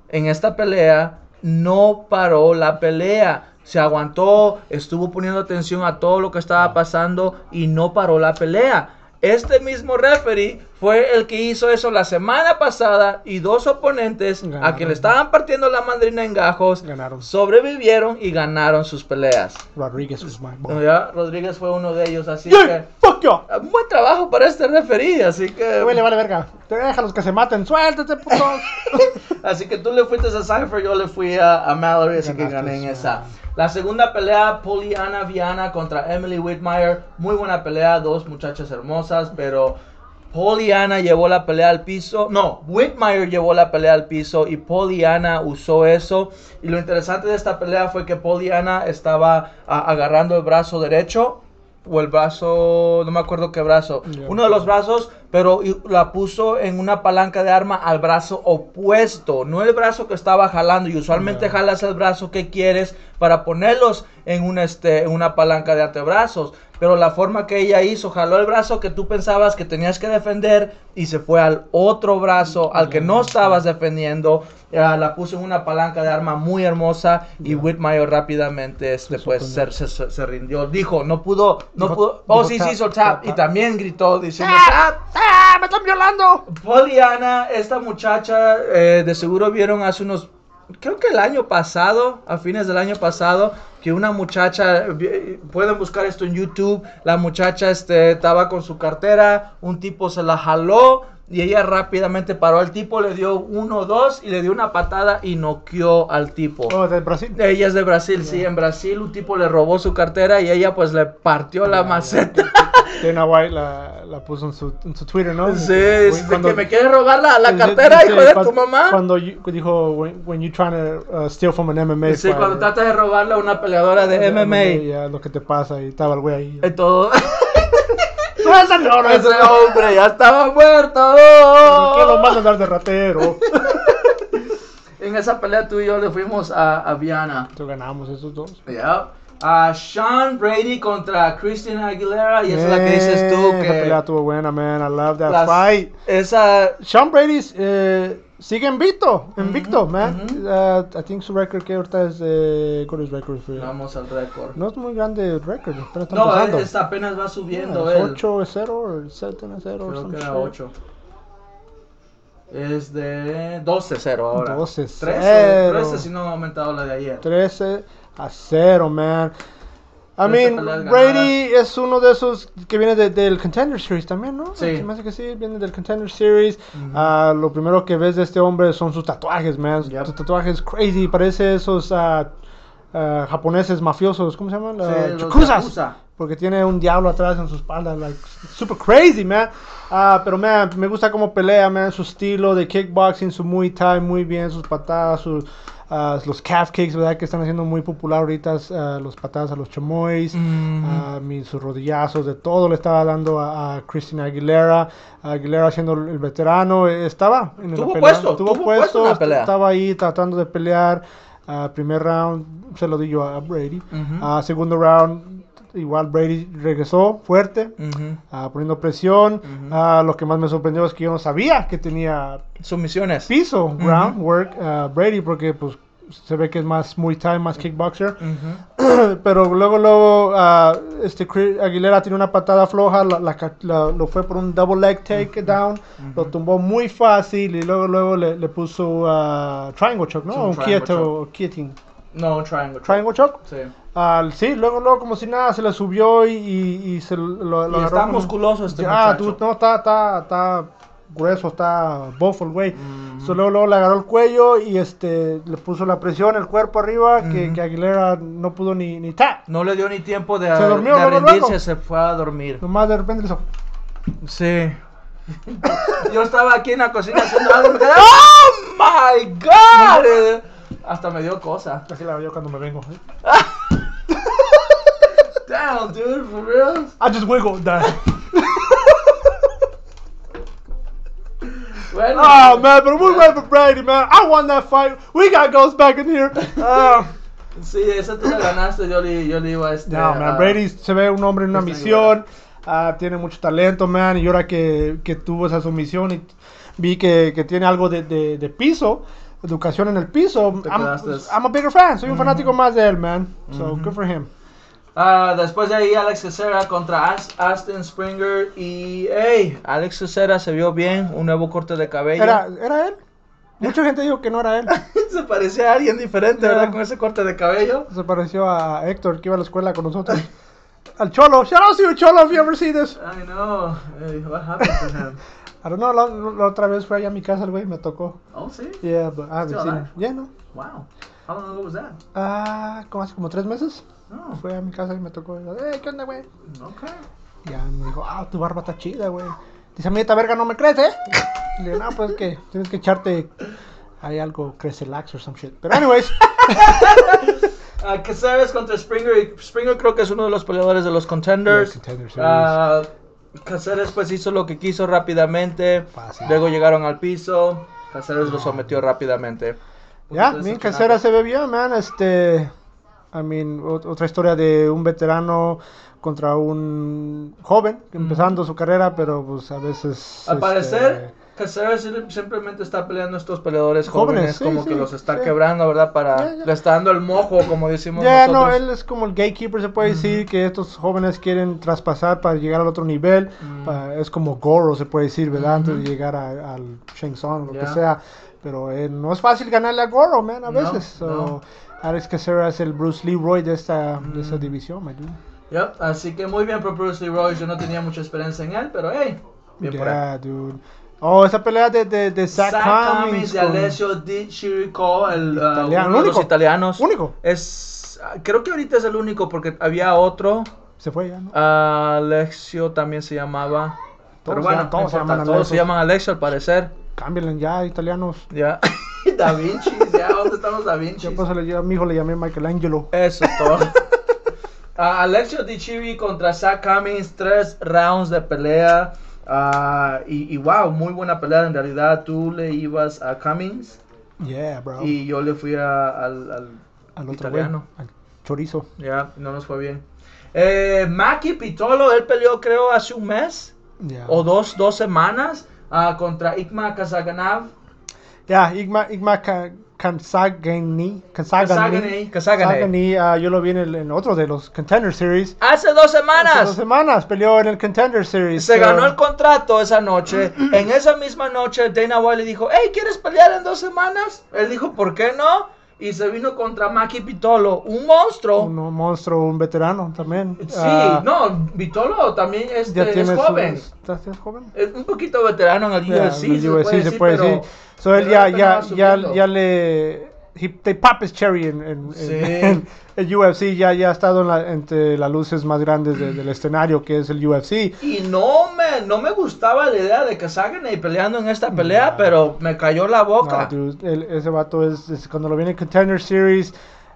en esta pelea no paró la pelea. Se aguantó, estuvo poniendo atención a todo lo que estaba pasando y no paró la pelea. Este mismo referee fue el que hizo eso la semana pasada y dos oponentes a Ganaron. quien le estaban partiendo la mandrina en gajos Ganaron. sobrevivieron y ganaron sus peleas. Rodríguez was my boy. Ya, Rodríguez fue uno de ellos, así Yeah, que fuck you. un buen trabajo para este referee, así que Güey, le vale verga. Te deja los que se maten. Suéltate, puto. Así que tú le fuiste a Cypher, yo le fui a, a Mallory, así que Ganaste, gané en esa. La segunda pelea, Poliana Viana contra Emily Whitmire. Muy buena pelea, dos muchachas hermosas, pero Poliana llevó la pelea al piso. No, Whitmire llevó la pelea al piso y Poliana usó eso. Y lo interesante de esta pelea fue que Poliana estaba a- agarrando el brazo derecho. O el brazo, no me acuerdo qué brazo. Uno de los brazos, pero la puso en una palanca de arma al brazo opuesto, no el brazo que estaba jalando. Y usualmente jalas el brazo que quieres para ponerlos en, un, este, en una palanca de antebrazos. Pero la forma que ella hizo, jaló el brazo que tú pensabas que tenías que defender y se fue al otro brazo, al que no estabas defendiendo. Ya, la puso en una palanca de arma muy hermosa y Whitmire rápidamente este, Se pues, se, se- se rindió. Dijo, no pudo, no Dijo- pudo. Oh, dijo sí, tap, sí hizo tap, tap. Y también gritó diciendo ¡Ah! tap. ¡Ah! ¡Me están violando! Poliana, esta muchacha, eh, de seguro vieron hace unos, creo que el año pasado, a fines del año pasado, que una muchacha, pueden buscar esto en YouTube, la muchacha este, estaba con su cartera, un tipo se la jaló y ella rápidamente paró al tipo, le dio uno, dos y le dio una patada y noqueó al tipo. Oh, de Brasil. Ella es de Brasil, sí, en Brasil un tipo le robó su cartera y ella pues le partió la maceta. Dana White la, la puso en su, en su Twitter, ¿no? Sí, es de que me quiere robar la, la cartera, dice, hijo de cuan- tu mamá. Cuando you- dijo, when, when you trying to uh, steal from an MMA Sí, fighter. cuando tratas de robarle a una peleadora de MMA. Ya, lo que te pasa, y estaba el güey ahí. Y todo. Ese hombre ya estaba muerto. ¿Qué lo manda a andar de ratero? En esa pelea tú y yo le fuimos a, a Viana. Entonces ganamos esos dos. Ya. A Sean Brady contra Christian Aguilera. Y esa es la que dices tú Eh, Esa pelea que. estuvo buena, man. I love that las- fight. Esa. Sean Brady eh, sigue invicto, invicto, man. ujú. Uh, I think su record que ahorita es de... ¿Cuál es Vamos al récord. No es muy grande el está No, empezando. esta apenas va subiendo Yeah, él. es 8 0 o 7 0 Creo que era 8. Es de 12-0 ahora. 12-0. 13, 13 si no ha aumentado la de ayer. 13 a 0, man. I mean, Brady es uno de esos que viene de- del Contender Series también, ¿no? Sí. Se me hace que sí, viene del Contender Series. Ujú. Ah, lo primero que ves de este hombre son sus tatuajes, man. Yep. Sus tatuajes crazy, parece esos ah, japoneses mafiosos, ¿cómo se llaman? Sí, los yakuza. Porque tiene un diablo atrás en su espalda, like, super crazy, man. Ah, pero, man, me gusta cómo pelea, man, su estilo de kickboxing, su Muay Thai, muy bien, sus patadas, sus, ah, los calf kicks, ¿verdad? Que están haciendo muy popular ahorita, ah, los patadas a los chamois, Mhm. ah, mi- sus rodillazos, de todo le estaba dando a, a Christina Aguilera. Aguilera siendo el veterano, eh, estaba en la Tuvo pelea, puesto, tuvo tuvo puesto en la est- pelea. estaba ahí tratando de pelear. Primer round se lo di yo a Brady. Ah, segundo round, igual Brady regresó fuerte, ah, poniendo presión. Ujú. Ah, lo que más me sorprendió es que yo no sabía que tenía Sumisiones. piso, groundwork, ah, Brady, porque pues se ve que es más Muay Thai, más kickboxer. Pero luego, luego, este Chris Aguilera tiene una patada floja, la- la lo fue por un double leg takedown, lo tumbó muy fácil y luego, luego le, le puso triangle choke, ¿no? Un un quieto, quieting. No, un triangle. Triangle choke. Sí. Al- sí, luego, luego, como si nada, se le subió y, y, y se lo, lo Y está como- musculoso este Ah, tú, no, está, está, está grueso, está bofo el güey. Ujú. So, luego, luego le agarró el cuello y este le puso la presión, el cuerpo arriba, que, que Aguilera no pudo ni, ni tap. No le dio ni tiempo de, Se de rendirse, se fue a dormir. Nomás de repente le hizo. Sí. Yo estaba aquí en la cocina haciendo algo y me quedé. ¡Oh my god! Hasta me dio cosa. Así la veo cuando me vengo. ¿eh? Damn, dude, for real. I just wiggle. that. Oh man, pero muy well for Brady, man. I won that fight. We got ghosts back in here. Ah. Sí, esa tú la ganaste. Yo le, yo le iba a este. No, man, a- Brady se ve un hombre en una Está misión. ah, tiene mucho talento, man. Y ahora que, que tuvo esa sumisión y vi que, que tiene algo de, de, de piso, educación en el piso. I'm, I'm a bigger fan. Soy un fanático más de él, man. So, Ujú. good for him. Ah, después de ahí, Alex Cesera contra As- Aston Springer. Y, hey, Alex Cesera se vio bien. Un nuevo corte de cabello. ¿Era, ¿Era él? Mucha gente dijo que no era él. se parecía a alguien diferente. ¿verdad? Con ese corte de cabello. Se pareció a Héctor que iba a la escuela con nosotros. Al Cholo. Shout out to you, Cholo, if you ever see this. I know. Hey, what happened to him? I don't know, la, la otra vez fue allá a mi casa el güey, me tocó. Oh, sí. Yeah, but I haven't Still seen alive? him. Yeah, no. Wow. How long ago was that? Ah, como hace como tres meses. Oh, Fue a mi casa y me tocó. Eh, ¿qué onda, güey? okay. Ya me dijo, ah, tu barba está chida, güey. Dice, a mí esta verga no me crece, ¿eh? Le digo, no, pues que tienes que echarte. Hay algo, crece lax or some shit. Pero, anyways. Ah, Caceres contra Springer. Springer creo que es uno de los peleadores de los contenders. Yeah, contender series. Ah, Caceres pues hizo lo que quiso rápidamente. Fácil. Luego llegaron al piso. Caceres lo sometió rápidamente. Ya, bien. Casera se ve bien, man. Este, I mean, ot- otra historia de un veterano contra un joven empezando su carrera, pero pues a veces. Al este, parecer, Caceres sim- simplemente está peleando a estos peleadores jóvenes, Jóvenes, sí, como sí, que los está sí. quebrando, ¿verdad? Para Ya, ya. le está dando el mojo, como decimos Ya, no, él es como el gatekeeper, se puede decir, que estos jóvenes quieren traspasar para llegar al otro nivel. Mm. pa- es como Goro, se puede decir, ¿verdad? Antes Ujú. de llegar a- al Shang Tsung, lo que sea. Pero eh, no es fácil ganarle a Goro, man, a No, veces. So, no. Alex Casera es el Bruce Leroy de esta, de esta Mm. división, dude. Yep, así que muy bien por Bruce Leroy. Yo no tenía mucha esperanza en él, pero hey, bien por él. Yeah, dude. Oh, esa pelea de, de, de Zach, Zach Cummings Cummings de Alessio Di Chirico, el uh, Italiano, uno de los único. italianos. Único. Es, creo que ahorita es el único porque había otro. Se fue ya, ¿no? Alexio también se llamaba. Pero Todos bueno, ya- todos no se llaman todos se llaman Alexio al parecer. Cámbienle ya, italianos. Ya. da Vinci, ya, ¿dónde estamos Da Vinci? Ya pues, a mi hijo le llamé Michelangelo. Eso es todo. Ah, Alexio Di Chivi contra Zach Cummings, tres rounds de pelea. Ah, y, y wow, muy buena pelea. En realidad, tú le ibas a Cummings Yeah, bro. y yo le fui a- al, al Al otro italiano. güey, al chorizo. Ya, no nos fue bien. Eh, Maki Pitolo, él peleó creo hace un mes Ya. o dos, dos semanas ah, contra Ikma Kazaganav. Ya, Igma, Igma Ka- Kansagani. Kansagani. Kansagani, ah, yo lo vi en, el- en otro de los Contender Series. Hace dos Hace semanas. dos semanas peleó en el Contender Series. Se ganó el contrato esa noche. En esa misma noche, Dana White le dijo: Hey, ¿quieres pelear en dos semanas? Él dijo: ¿Por qué no? Y se vino contra Maki Pitolo, un monstruo. Un monstruo, un veterano también. Sí, Ah, no, Pitolo también este, ya es joven. sus- ¿Estás es joven? Es un poquito veterano en el UFC, en el se, puede se decir, puede pero- decir. So, él ya, ya, ya, ya le. He, they pop his cherry en, en, en- Sí. en el UFC. Ya, ya ha estado en la- entre las luces más grandes de- del escenario que es el UFC. Y no me, no me gustaba la idea de que salgan ahí peleando en esta pelea, pero me cayó la boca. No, dude, él- ese vato es, es cuando lo viene en Contender Series.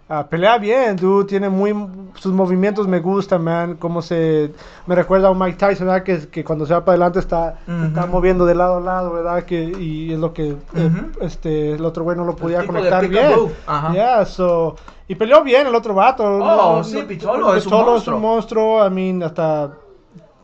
Ah, pelea bien, dude. Tiene muy. Sus movimientos me gustan, man. Cómo se. Me recuerda a un Mike Tyson, ¿verdad? Que, que cuando se va para adelante está, Ujú. está moviendo de lado a lado, ¿verdad? Que, y es lo que. eh, Ujú. este, el otro güey no lo podía conectar bien. ajá. Yeah, so. Y peleó bien el otro vato. Oh, sí, Pitolo es un monstruo. es un monstruo. I mean, hasta.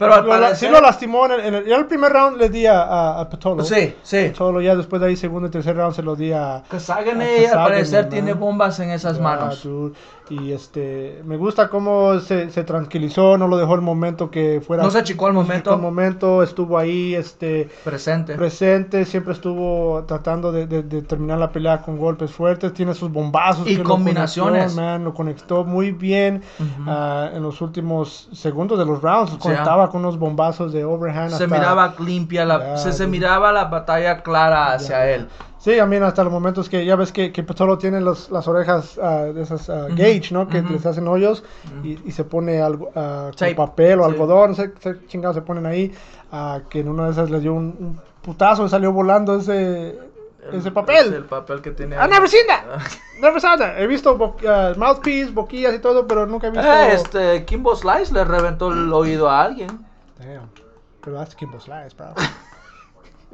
Pero al lo, parecer- sí lo lastimó. En el, en el- ya el primer round le di a, a, a Pitolo. Sí, sí. Solo ya después de ahí, segundo y tercer round se lo di a. Kazagane a al parecer man. tiene bombas en esas manos. dude. Y este, me gusta cómo se, se tranquilizó, no lo dejó el momento que fuera. No se achicó no achicó momento. el momento, estuvo ahí, este, Presente. presente, siempre estuvo tratando de, de- de terminar la pelea con golpes fuertes, tiene sus bombazos. Y que lo combinaciones. conectó, man, lo conectó muy bien ah, en los últimos segundos de los rounds, conectaba con unos bombazos de overhand. se hasta- miraba limpia, la, se, se miraba la batalla clara hacia él. Sí, a mí hasta los momentos que ya ves que, que solo tiene los, las orejas ah, de esas ah, Ujú, gauge, ¿no? Que ujú. les hacen hoyos Ujú. y, y se pone algo ah, con papel o sí. algodón, no sé qué chingados se ponen ahí, ah, que en una de esas les dio un, un putazo y salió volando ese, ese El- papel. El papel que tiene. I've never seen that. Never saw that. He visto bo- ah, mouthpiece, boquillas y todo, pero nunca he visto... Eh, este, Kimbo Slice le reventó el oído a alguien. Damn. Pero that's Kimbo Slice, bro.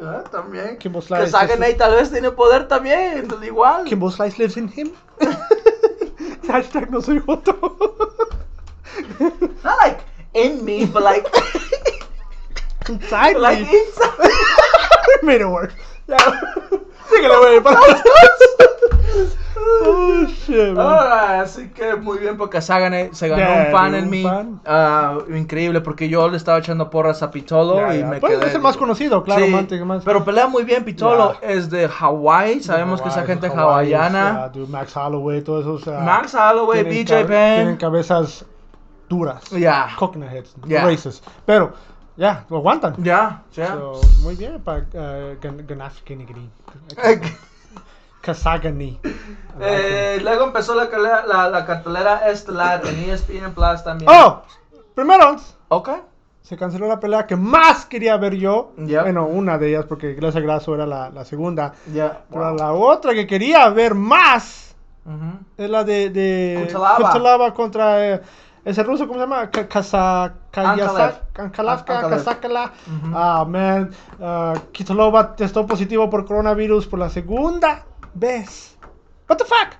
Ah, también. Kimbo Slice. Kazagane tal vez tiene poder también, igual. Kimbo Slice lives in him. Hashtag no soy joto. Not like in me, but like, Inside like me. inside. Made it work. Ya. Síguele, güey. para- oh, shit, man. Así que muy bien porque Sagane se ganó Yeah, un fan en un mí. fan. Ah, increíble porque yo le estaba echando porras a Pitolo Ya, y ya. me Pues quedé. es el más conocido, claro, Sí, Mante, más- Pero pelea muy bien Pitolo, es de Hawái, sabemos que esa gente Hawaii, hawaiana. ah, dude, Max Holloway, todos esos. ah, Max Holloway, tienen BJ cabe- Tienen Penn. cabezas duras. Ya. Coconut heads. Races. Pero, ya, lo aguantan. Ya, ya. So, muy bien para Ganaf Kinigiri. Kazagani. Eh, luego empezó la, la, la cartelera estelar en ESPN Plus también. Oh, primero Ok. se canceló la pelea que más quería ver yo. Ya. Bueno, una de ellas, porque Gracia Grasso era la, la segunda. Ya. Pero la otra que quería ver más es la de, de. Cutelaba contra eh, ese ruso, ¿cómo se llama? Ka- Kasa- Kayasak- Ankalavka, Ankalev. Kasakala. Ujú. Ah, man. ah, Kitolova testó positivo por coronavirus por la segunda vez. What the fuck?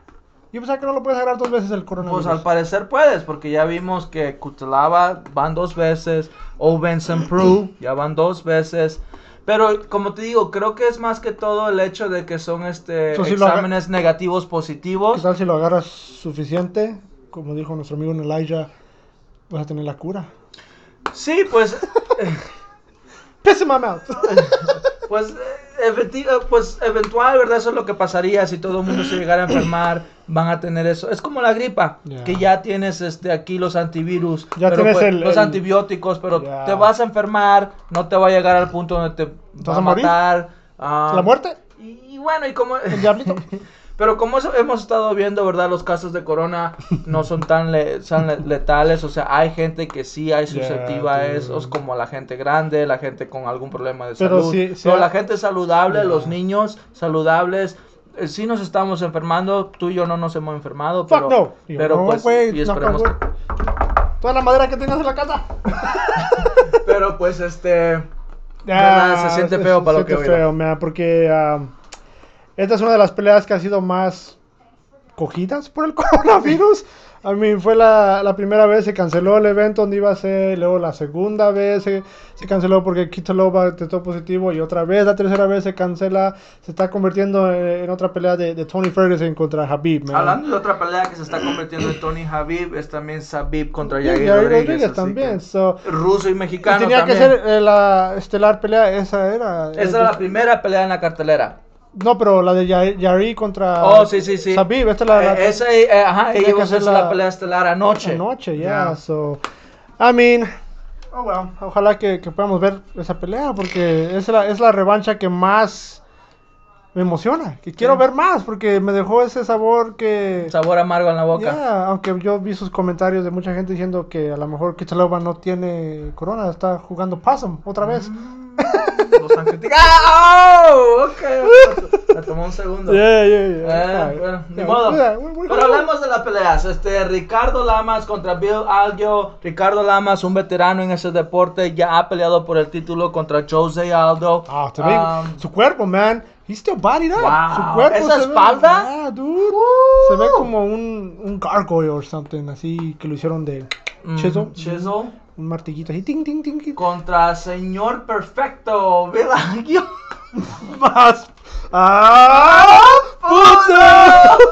Yo pensaba que no lo puedes agarrar dos veces el coronavirus. Pues al parecer puedes, porque ya vimos que Kutelava van dos veces, o Vincent Prue ya van dos veces. Pero como te digo, creo que es más que todo el hecho de que son este So, si exámenes negativos ¿Qué positivos. tal si lo agarras suficiente? Como dijo nuestro amigo Elijah, vas a tener la cura. Sí, pues, Piss in my mouth. pues, pues eventual, ¿verdad? Eso es lo que pasaría si todo el mundo se llegara a enfermar. Van a tener eso. Es como la gripa, que ya tienes este aquí los antivirus, Ya pero, tienes pues, el- los el- antibióticos, pero te vas a enfermar, no te va a llegar al punto donde te vas va a a morir? matar. ah, ¿La muerte? Y, y bueno, y como... ¿El diablito? Pero como hemos estado viendo, ¿verdad? Los casos de corona no son tan le- son le- letales. O sea, hay gente que sí hay susceptible a dude. esos, como la gente grande, la gente con algún problema de Pero salud. sí- sí Pero la gente saludable, Ya. los niños saludables, eh, sí nos estamos enfermando. Tú y yo no nos hemos enfermado, pero, no. Pero no, pues, güey, y no, esperemos güey. Toda la madera que tengas en la casa. Pero pues este... ¿Verdad? Se siente feo para lo que siente feo, man, porque ah, esta es una de las peleas que ha sido más cogidas por el coronavirus. A mí fue la, la primera vez, se canceló el evento donde iba a ser, luego la segunda vez se, se canceló porque Kitolova testó positivo y otra vez, la tercera vez se cancela, se está convirtiendo en, en otra pelea de, de Tony Ferguson contra Habib. man. Hablando de otra pelea que se está convirtiendo en Tony Habib, es también Sabib contra Yair Yair Rodríguez. También. so, Ruso y y mexicano tenía también. que ser eh, la estelar pelea, esa era. Esa era la primera pelea en la cartelera. No, pero la de Yair contra Oh, sí, sí, sí. Sabib, esta es la, la Eh, esa, eh, ajá, tenía iba a la, la- pelea estelar anoche. anoche, ya. Ya. So, I mean, oh well, ojalá que, que podamos ver esa pelea porque es la, es la revancha que más me emociona, que quiero ver más porque me dejó ese sabor que... Sabor amargo en la boca. Ya, aunque yo vi sus comentarios de mucha gente diciendo que a lo mejor Kichalova no tiene corona, está jugando Possum otra vez. Han criticado. ¡Ah! ¡Oh! Ok. Me tomó un segundo. Yeah, yeah, yeah. Eh, bueno, ni modo. Pero hablemos de las peleas. Este, Ricardo Lamas contra Bill Aldo. Ricardo Lamas, un veterano en ese deporte, ya ha peleado por el título contra Jose Aldo. Ah, te ve- Um, su cuerpo, man. He's still bodied up. Wow. Su cuerpo ¿Esa se ve- espalda? Yeah, dude. Se ve como un, un gargoyle or something, así que lo hicieron de mm, chisel. Chisel. Un martillito así, ting, ting, ting. ting. Contra Señor Perfecto, Aldo. Más. ¡Ah! ¡Puta!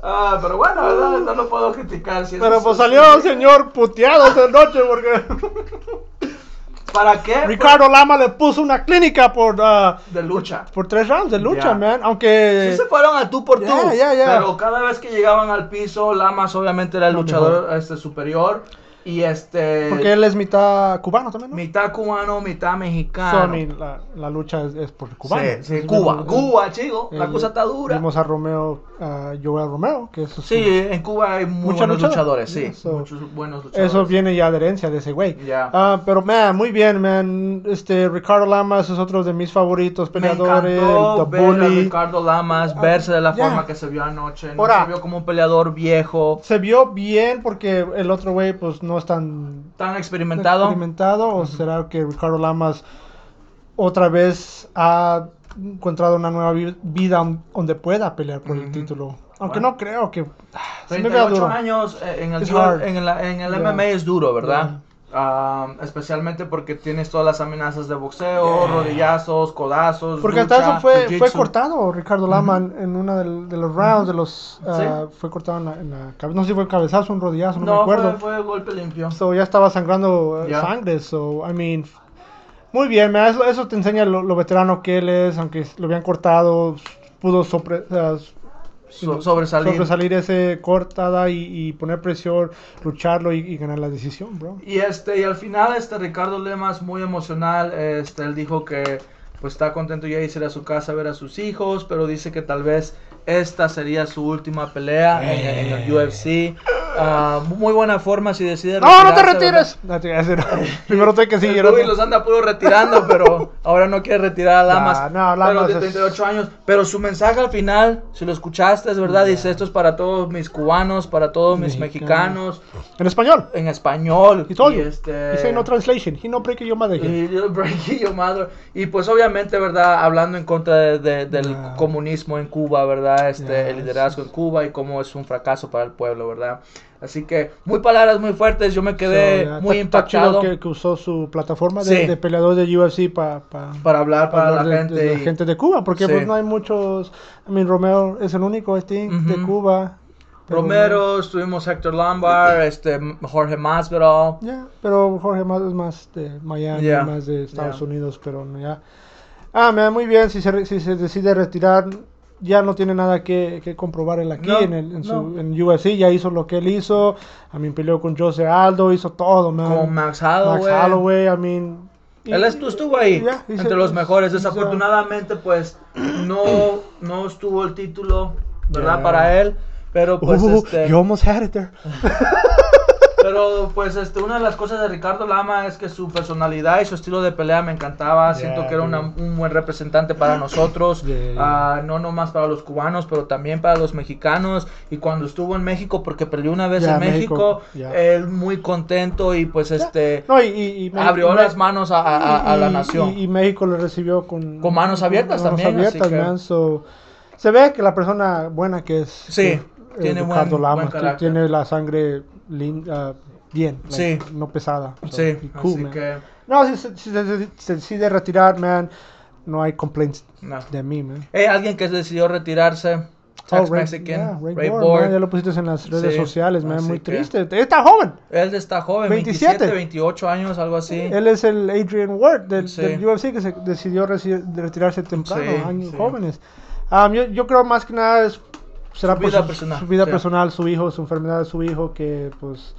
Ah, pero bueno, ¿verdad? no lo puedo criticar. si Pero es- pues salió el señor puteado esta noche porque ¿Para qué? Ricardo Lama le puso una clínica por, ah, De lucha. por tres rounds de lucha, Ya. man. Aunque. Sí se fueron al tú por tú. Ya. Pero cada vez que llegaban al piso, Lamas obviamente era el luchador este, superior. Y este. Porque él es mitad cubano también, ¿no? Mitad cubano, mitad So, mexicano. I mean, la, la lucha es, es por cubano. Sí, sí, Cuba. Cuba, chico. La cosa está dura. Vimos a Romeo, a Joel Romeo, que eso, Sí, en Cuba hay muy buenos luchada. luchadores, sí. So, muchos buenos luchadores. eso viene ya de herencia de ese güey. Ya. Ah, pero, man, muy bien, man. Este, Ricardo Lamas es otro de mis favoritos Me peleadores. encantó The ver a Bully. Ricardo Lamas Ah, verse de la forma que se vio anoche. No Ahora- se vio como un peleador viejo, Se vio bien porque el otro güey, pues, no es tan tan experimentado. experimentado. O será que Ricardo Lamas otra vez ha encontrado una nueva vi- vida on- donde pueda pelear por el título. Aunque Bueno. no creo que. ah, se me vea 38 duro. años eh, en el, en el, en el Yeah. MMA es duro, ¿verdad? Ah, especialmente porque tienes todas las amenazas de boxeo, Yeah. rodillazos, codazos. Porque lucha, hasta eso fue, fue cortado Ricardo Lama en- en uno de los rounds, de los Sí. ah, fue cortado en la, en la cabeza, no sé si fue cabezazo, un rodillazo, no, me No, acuerdo. fue, fue golpe limpio. So ya estaba sangrando eh, sangre, so I mean, muy bien, eso, eso te enseña lo, lo veterano que él es, aunque lo habían cortado, pudo sobre, So- sobresalir. sobresalir ese cortada y, y poner presión, lucharlo y, y ganar la decisión, bro. Y este, y al final, este Ricardo Lemas, muy emocional, este, él dijo que pues está contento ya de irse a su casa a ver a sus hijos, pero dice que tal vez esta sería su última pelea en, en el UFC. Ah, muy buena forma si decide No, no te retires. No, te Primero tengo que seguir. Louis los anda puro retirando, pero ahora no quiere retirar a Lamas. No, no, pero Lamas de es- 38 años. Pero su mensaje al final, si lo escuchaste, es verdad, dice esto es para todos mis cubanos, para todos mis Mexicanos. mexicanos, En español. en español. He y you. este, He say no translation. He no break your mother yo, Breaking Your Mother. Y pues obviamente, ¿verdad? Hablando en contra de- de- del Ya. comunismo en Cuba, ¿verdad? Este, Ya, el liderazgo en Cuba y cómo es un fracaso para el pueblo, ¿verdad? Así que muy palabras muy fuertes, yo me quedé So, muy impactado que, que usó su plataforma de, Sí. de peleador de UFC pa- pa- para hablar para, hablar la de, gente. de la y- gente de Cuba, porque Sí. pues no hay muchos. I mean, Romeo es el único, I think, de Ujú. Cuba. Romero, estuvimos Héctor Lombard, este, Jorge Masvidal. Ya, pero Jorge más es más de Miami, Ya, más de Estados ya. Unidos, pero ya. Ah, me da muy bien si se, si se decide retirar. Ya no tiene nada que, que comprobar él aquí No, en, el, en, su, no. en UFC. Ya hizo lo que él hizo. A mí peleó con Jose Aldo, hizo todo, man. Con Max Holloway. Max Holloway, I mean. y- Él estu- estuvo ahí, hizo- entre los mejores. Desafortunadamente, pues, no, no estuvo el título, ¿verdad? Ya. Para él. Pero, pues, Uh, este... You almost had it there. Pero pues este, una de las cosas de Ricardo Lama es que su personalidad y su estilo de pelea me encantaba. Siento Yeah, que era una- dude. un buen representante para nosotros. Yeah, ah, no nomás para los cubanos, pero también para los mexicanos. Y cuando estuvo en México, porque perdió una vez Yeah, en México, él muy contento y pues este... No, y, y- y Abrió las manos a, a- a la nación. Y, México le recibió con, Con manos abiertas manos también, así abiertas, que- man, so, se ve que la persona buena que es. Sí, que, tiene buen- Ricardo Lamas, buen que tiene la sangre lin- ah, bien, like, Sí. no pesada. so, sí, cool, así man. que... No, si, se- si se, se decide retirar, man, no hay complaints No. de mí, man. Eh, alguien que decidió retirarse, Oh, Ray- Mexican, yeah, Ray Ray man, ya lo pusiste en las redes Sí, sociales, man, así muy triste. Está joven. Él está joven, 27. 27, 28 años, algo así. Él es el Adrian Ward del, Sí. del UFC que se decidió retirarse temprano, Sí, años jóvenes. Um, yo, yo creo más que nada es, será Su vida su, personal, su vida sí. personal, su hijo, su enfermedad de su hijo, que pues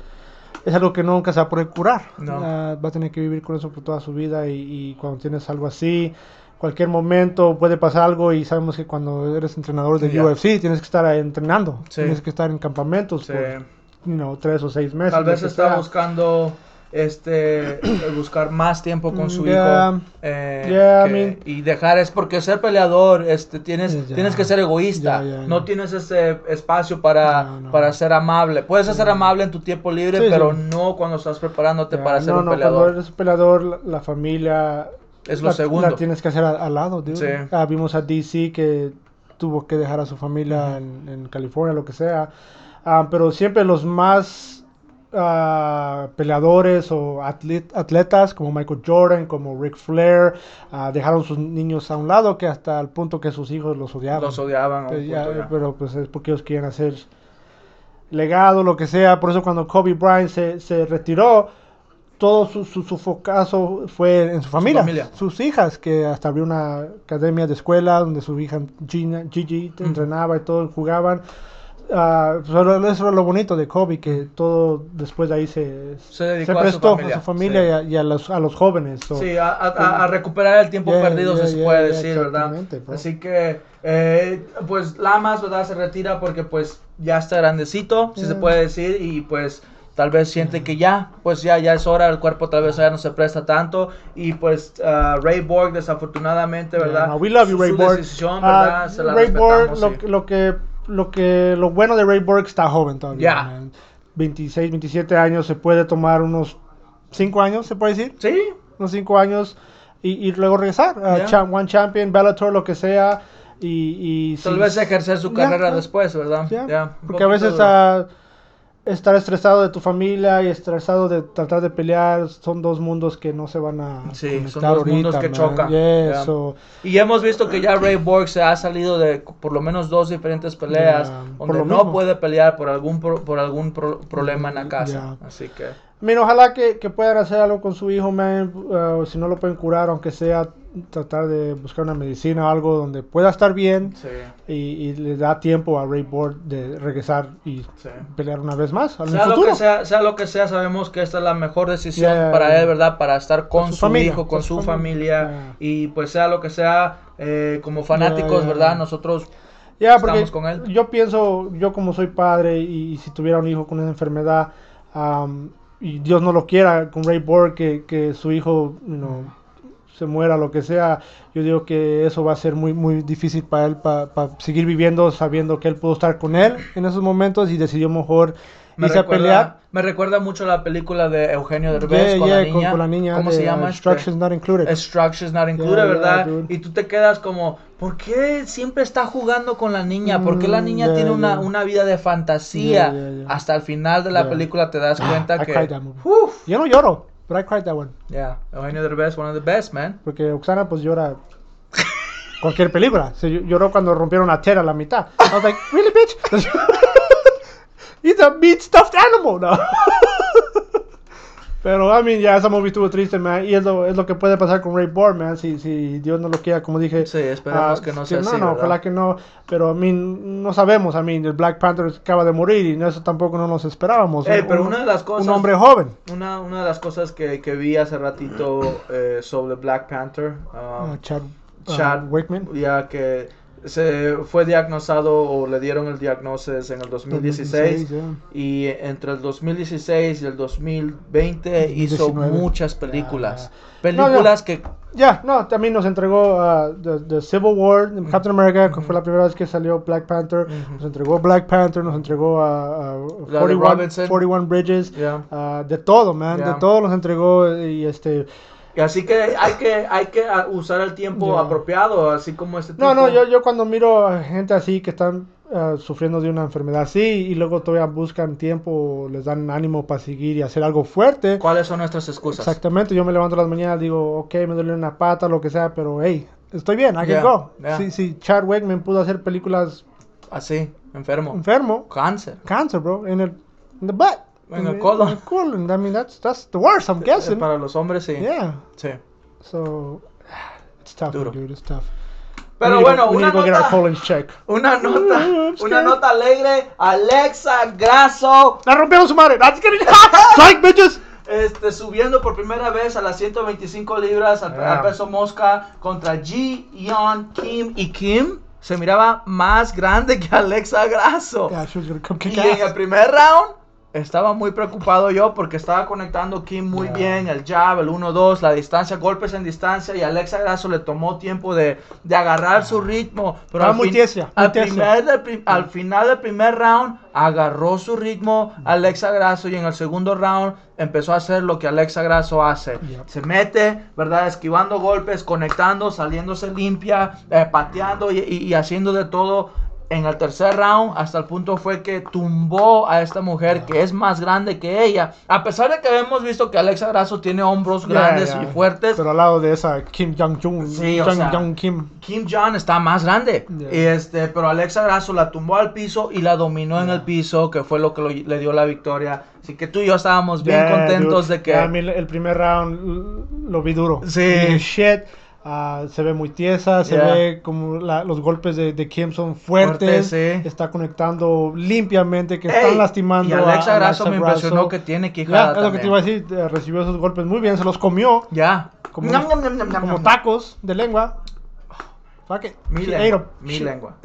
es algo que nunca se va a poder curar. No. Ah, va a tener que vivir con eso por toda su vida y, y cuando tienes algo así, cualquier momento puede pasar algo y sabemos que cuando eres entrenador de Ya. UFC tienes que estar entrenando, Sí. tienes que estar en campamentos Sí. por you know, tres o seis meses. Tal vez está sea. buscando este eh, buscar más tiempo con su Yeah. hijo eh, Yeah, I que- mean- y dejar es porque ser peleador este tienes Yeah. tienes que ser egoísta no tienes ese espacio para No, no. para ser amable puedes ser amable en tu tiempo libre Sí, pero sí. no cuando estás preparándote para ser no, un peleador Cuando eres peleador, la, la familia Es lo la, segundo. la tienes que hacer al lado. Sí. Ah, vimos a DC que tuvo que dejar a su familia en, en California, lo que sea. Ah, pero siempre los más ah, peleadores o atlet- atletas como Michael Jordan, como Ric Flair, ah, dejaron sus niños a un lado que hasta el punto que sus hijos los odiaban. los odiaban Pues ya, pero pues es porque ellos quieren hacer legado, lo que sea. Por eso cuando Kobe Bryant se, se retiró, todo su, su, su focazo fue en su familia, familia. sus hijas, que hasta abrió una academia de escuela donde su hija Gina, Gigi entrenaba y todos jugaban. Ah, pues, eso era lo bonito de Kobe, que todo después de ahí se, Se dedicó a su prestó familia, familia sí. y, a, y a los, a los jóvenes. so. Sí, a, a- a recuperar el tiempo Yeah, perdido, yeah, se yeah, puede decir, ¿verdad? bro. Así que, eh, pues Lamas, ¿verdad? Se retira porque pues ya está grandecito, si se puede decir, y pues tal vez siente que ya, pues ya, ya es hora, el cuerpo tal vez ya no se presta tanto, y pues ah, Ray Borg, desafortunadamente, ¿verdad? Yeah, no, we love you, Su- Ray su Borg. decisión, ¿verdad? Se la Ray Borg, lo, sí. lo que lo que lo bueno de Ray Borg está joven todavía. Yeah. man. 26, 27 años, se puede tomar unos 5 años, se puede decir, Sí, unos 5 años y, y luego regresar a Yeah. Cha- One Champion, Bellator, lo que sea y, y tal sí, vez ejercer su Yeah, carrera yeah. después, ¿verdad? Yeah, Ya, Porque a veces ah, estar estresado de tu familia y estresado de tratar de pelear son dos mundos que no se van a Sí, conectar son dos mundos ahorita, que man. chocan. Yeah, Yeah. Y hemos visto que ya Ray Borg se ha salido de por lo menos dos diferentes peleas por donde no mismo. puede pelear por algún pro- por algún pro- problema en la casa. Ya. Así que Mira, ojalá que, que puedan hacer algo con su hijo, man. uh, si no lo pueden curar, aunque sea tratar de buscar una medicina o algo donde pueda estar bien sí, y, y le da tiempo a Ray Borg de regresar y sí. pelear una vez más Sea lo, que sea, sea lo que sea, sabemos que esta es la mejor decisión Yeah. para él, ¿verdad? Para estar con, Con su su, familia, hijo, con, con su su familia. familia. Y pues sea lo que sea, eh, como fanáticos. ¿verdad? Nosotros Ya, porque estamos con él. yo pienso, yo como soy padre y, si tuviera un hijo con una enfermedad am, y Dios no lo quiera, con Ray Borg, que, que su hijo you know, se muera, lo que sea, yo digo que eso va a ser muy, muy difícil para él, para seguir viviendo sabiendo que él pudo estar con él en esos momentos y decidió mejor Me irse a recuerda, pelear. me recuerda mucho la película de Eugenio Derbez Yeah, con, yeah, la con- niña. con la niña ¿Cómo de, se llama? uh? Instructions Not Included. Instructions not included, Yeah, ¿verdad? y tú te quedas como, ¿por qué siempre está jugando con la niña? ¿Por qué la Mm, niña yeah, tiene una, una vida de fantasía? Hasta el final de la película te das Ah, cuenta I que... Uf, Yo no lloro, but I cried that one. yeah, Eugenio Derbez, one of the best, man. Porque Oksana pues llora cualquier película. Se ll- lloró cuando rompieron a Ted a la mitad. I was like, really, bitch? He's a meat stuffed animal now. Pero, I mean, ya esa movie estuvo triste, man. Y es lo, es lo que puede pasar con Ray Borg, man. Si, si Dios no lo quiera, como dije. Sí, esperemos ah, que no sea No, así, no, ¿verdad? ojalá que no. Pero, I mean, no sabemos. I mean, el Black Panther acaba de morir y eso tampoco no nos esperábamos. Un- pero un- una de las cosas- Un hombre joven. Una, una de las cosas que, que vi hace ratito eh, sobre Black Panther, um, Ah, Chad, ah, Chad Wakeman. ya que se fue diagnosticado o le dieron el diagnóstico en el 2016 yeah. y entre el 2016 y el 2020 hizo 2019. muchas películas. Ya. Películas que Ya, no, también nos entregó uh, the, the Civil War, Captain America, que fue la primera vez que salió Black Panther. Nos entregó Black Panther, nos entregó a, La de 41, Robinson. 41 Bridges, Ya. uh, de todo, man, de todo nos entregó y este... así que hay que hay que usar el tiempo Ya. apropiado, así como este tipo. No, no, yo, yo cuando miro a gente así que están uh, sufriendo de una enfermedad así y luego todavía buscan tiempo, les dan ánimo para seguir y hacer algo fuerte. ¿Cuáles son nuestras excusas? Exactamente, yo me levanto las mañanas, digo, ok, me duele una pata, lo que sea, pero hey, estoy bien, I Yeah, can go. yeah. Si, si Chad Wakeman pudo hacer películas Así, enfermo. enfermo, Cáncer. cancer, bro, in el in the butt, En el colon. el colon. I mean, that's that's the worst, I'm Eh, guessing. Para los hombres sí. Yeah, Sí. so it's tough, Duro. dude, it's tough. Pero bueno, una go get our nota, checked. una nota, una nota alegre. Alexa Grasso, La rompieron su madre. That's getting Psych, bitches. este, subiendo por primera vez a las 125 libras al, Yeah. al peso mosca contra Ji Yeon Kim y Kim se miraba más grande que Alexa Grasso. Yeah, she was gonna come kick Y en el ass. primer round estaba muy preocupado yo porque estaba conectando Kim muy Ya. bien, el jab, el 1-2, la distancia, golpes en distancia y Alexa Grasso le tomó tiempo de, de agarrar su ritmo. Pero al fin- tiesia, al, primer del al final del primer round agarró su ritmo Alexa Grasso y en el segundo round empezó a hacer lo que Alexa Grasso hace. Yep. Se mete, ¿verdad? Esquivando golpes, conectando, saliéndose limpia, eh, pateando y, y- y haciendo de todo. En el tercer round, hasta el punto fue que tumbó a esta mujer que es más grande que ella. A pesar de que hemos visto que Alexa Grasso tiene hombros Yeah, grandes yeah. y fuertes, Pero al lado de esa Kim Jong-un. Sí, o Jong, sea, Jong Kim. Kim Jong está más grande. Yeah. Y este, pero Alexa Grasso la tumbó al piso y la dominó en el piso, que fue lo que lo- le dio la victoria. Así que tú y yo estábamos bien contentos dude. de que. A mí el primer round lo vi duro. Sí. Shit. Ah, se ve muy tiesa, se Yeah. ve como la- los golpes de, de Kim son fuertes. Fuerte, sí. Está conectando limpiamente, que Ey, están lastimando. Y Alexa a- a Grasso me impresionó Grasso. que tiene Ya, quijada. es lo que te iba a decir. eh, recibió esos golpes muy bien, se los comió Ya. Como unos- ñam, ñam, ñam, ñam, como tacos de lengua. Fuck it. Mi She lengua, ate 'em. mi She- lengua.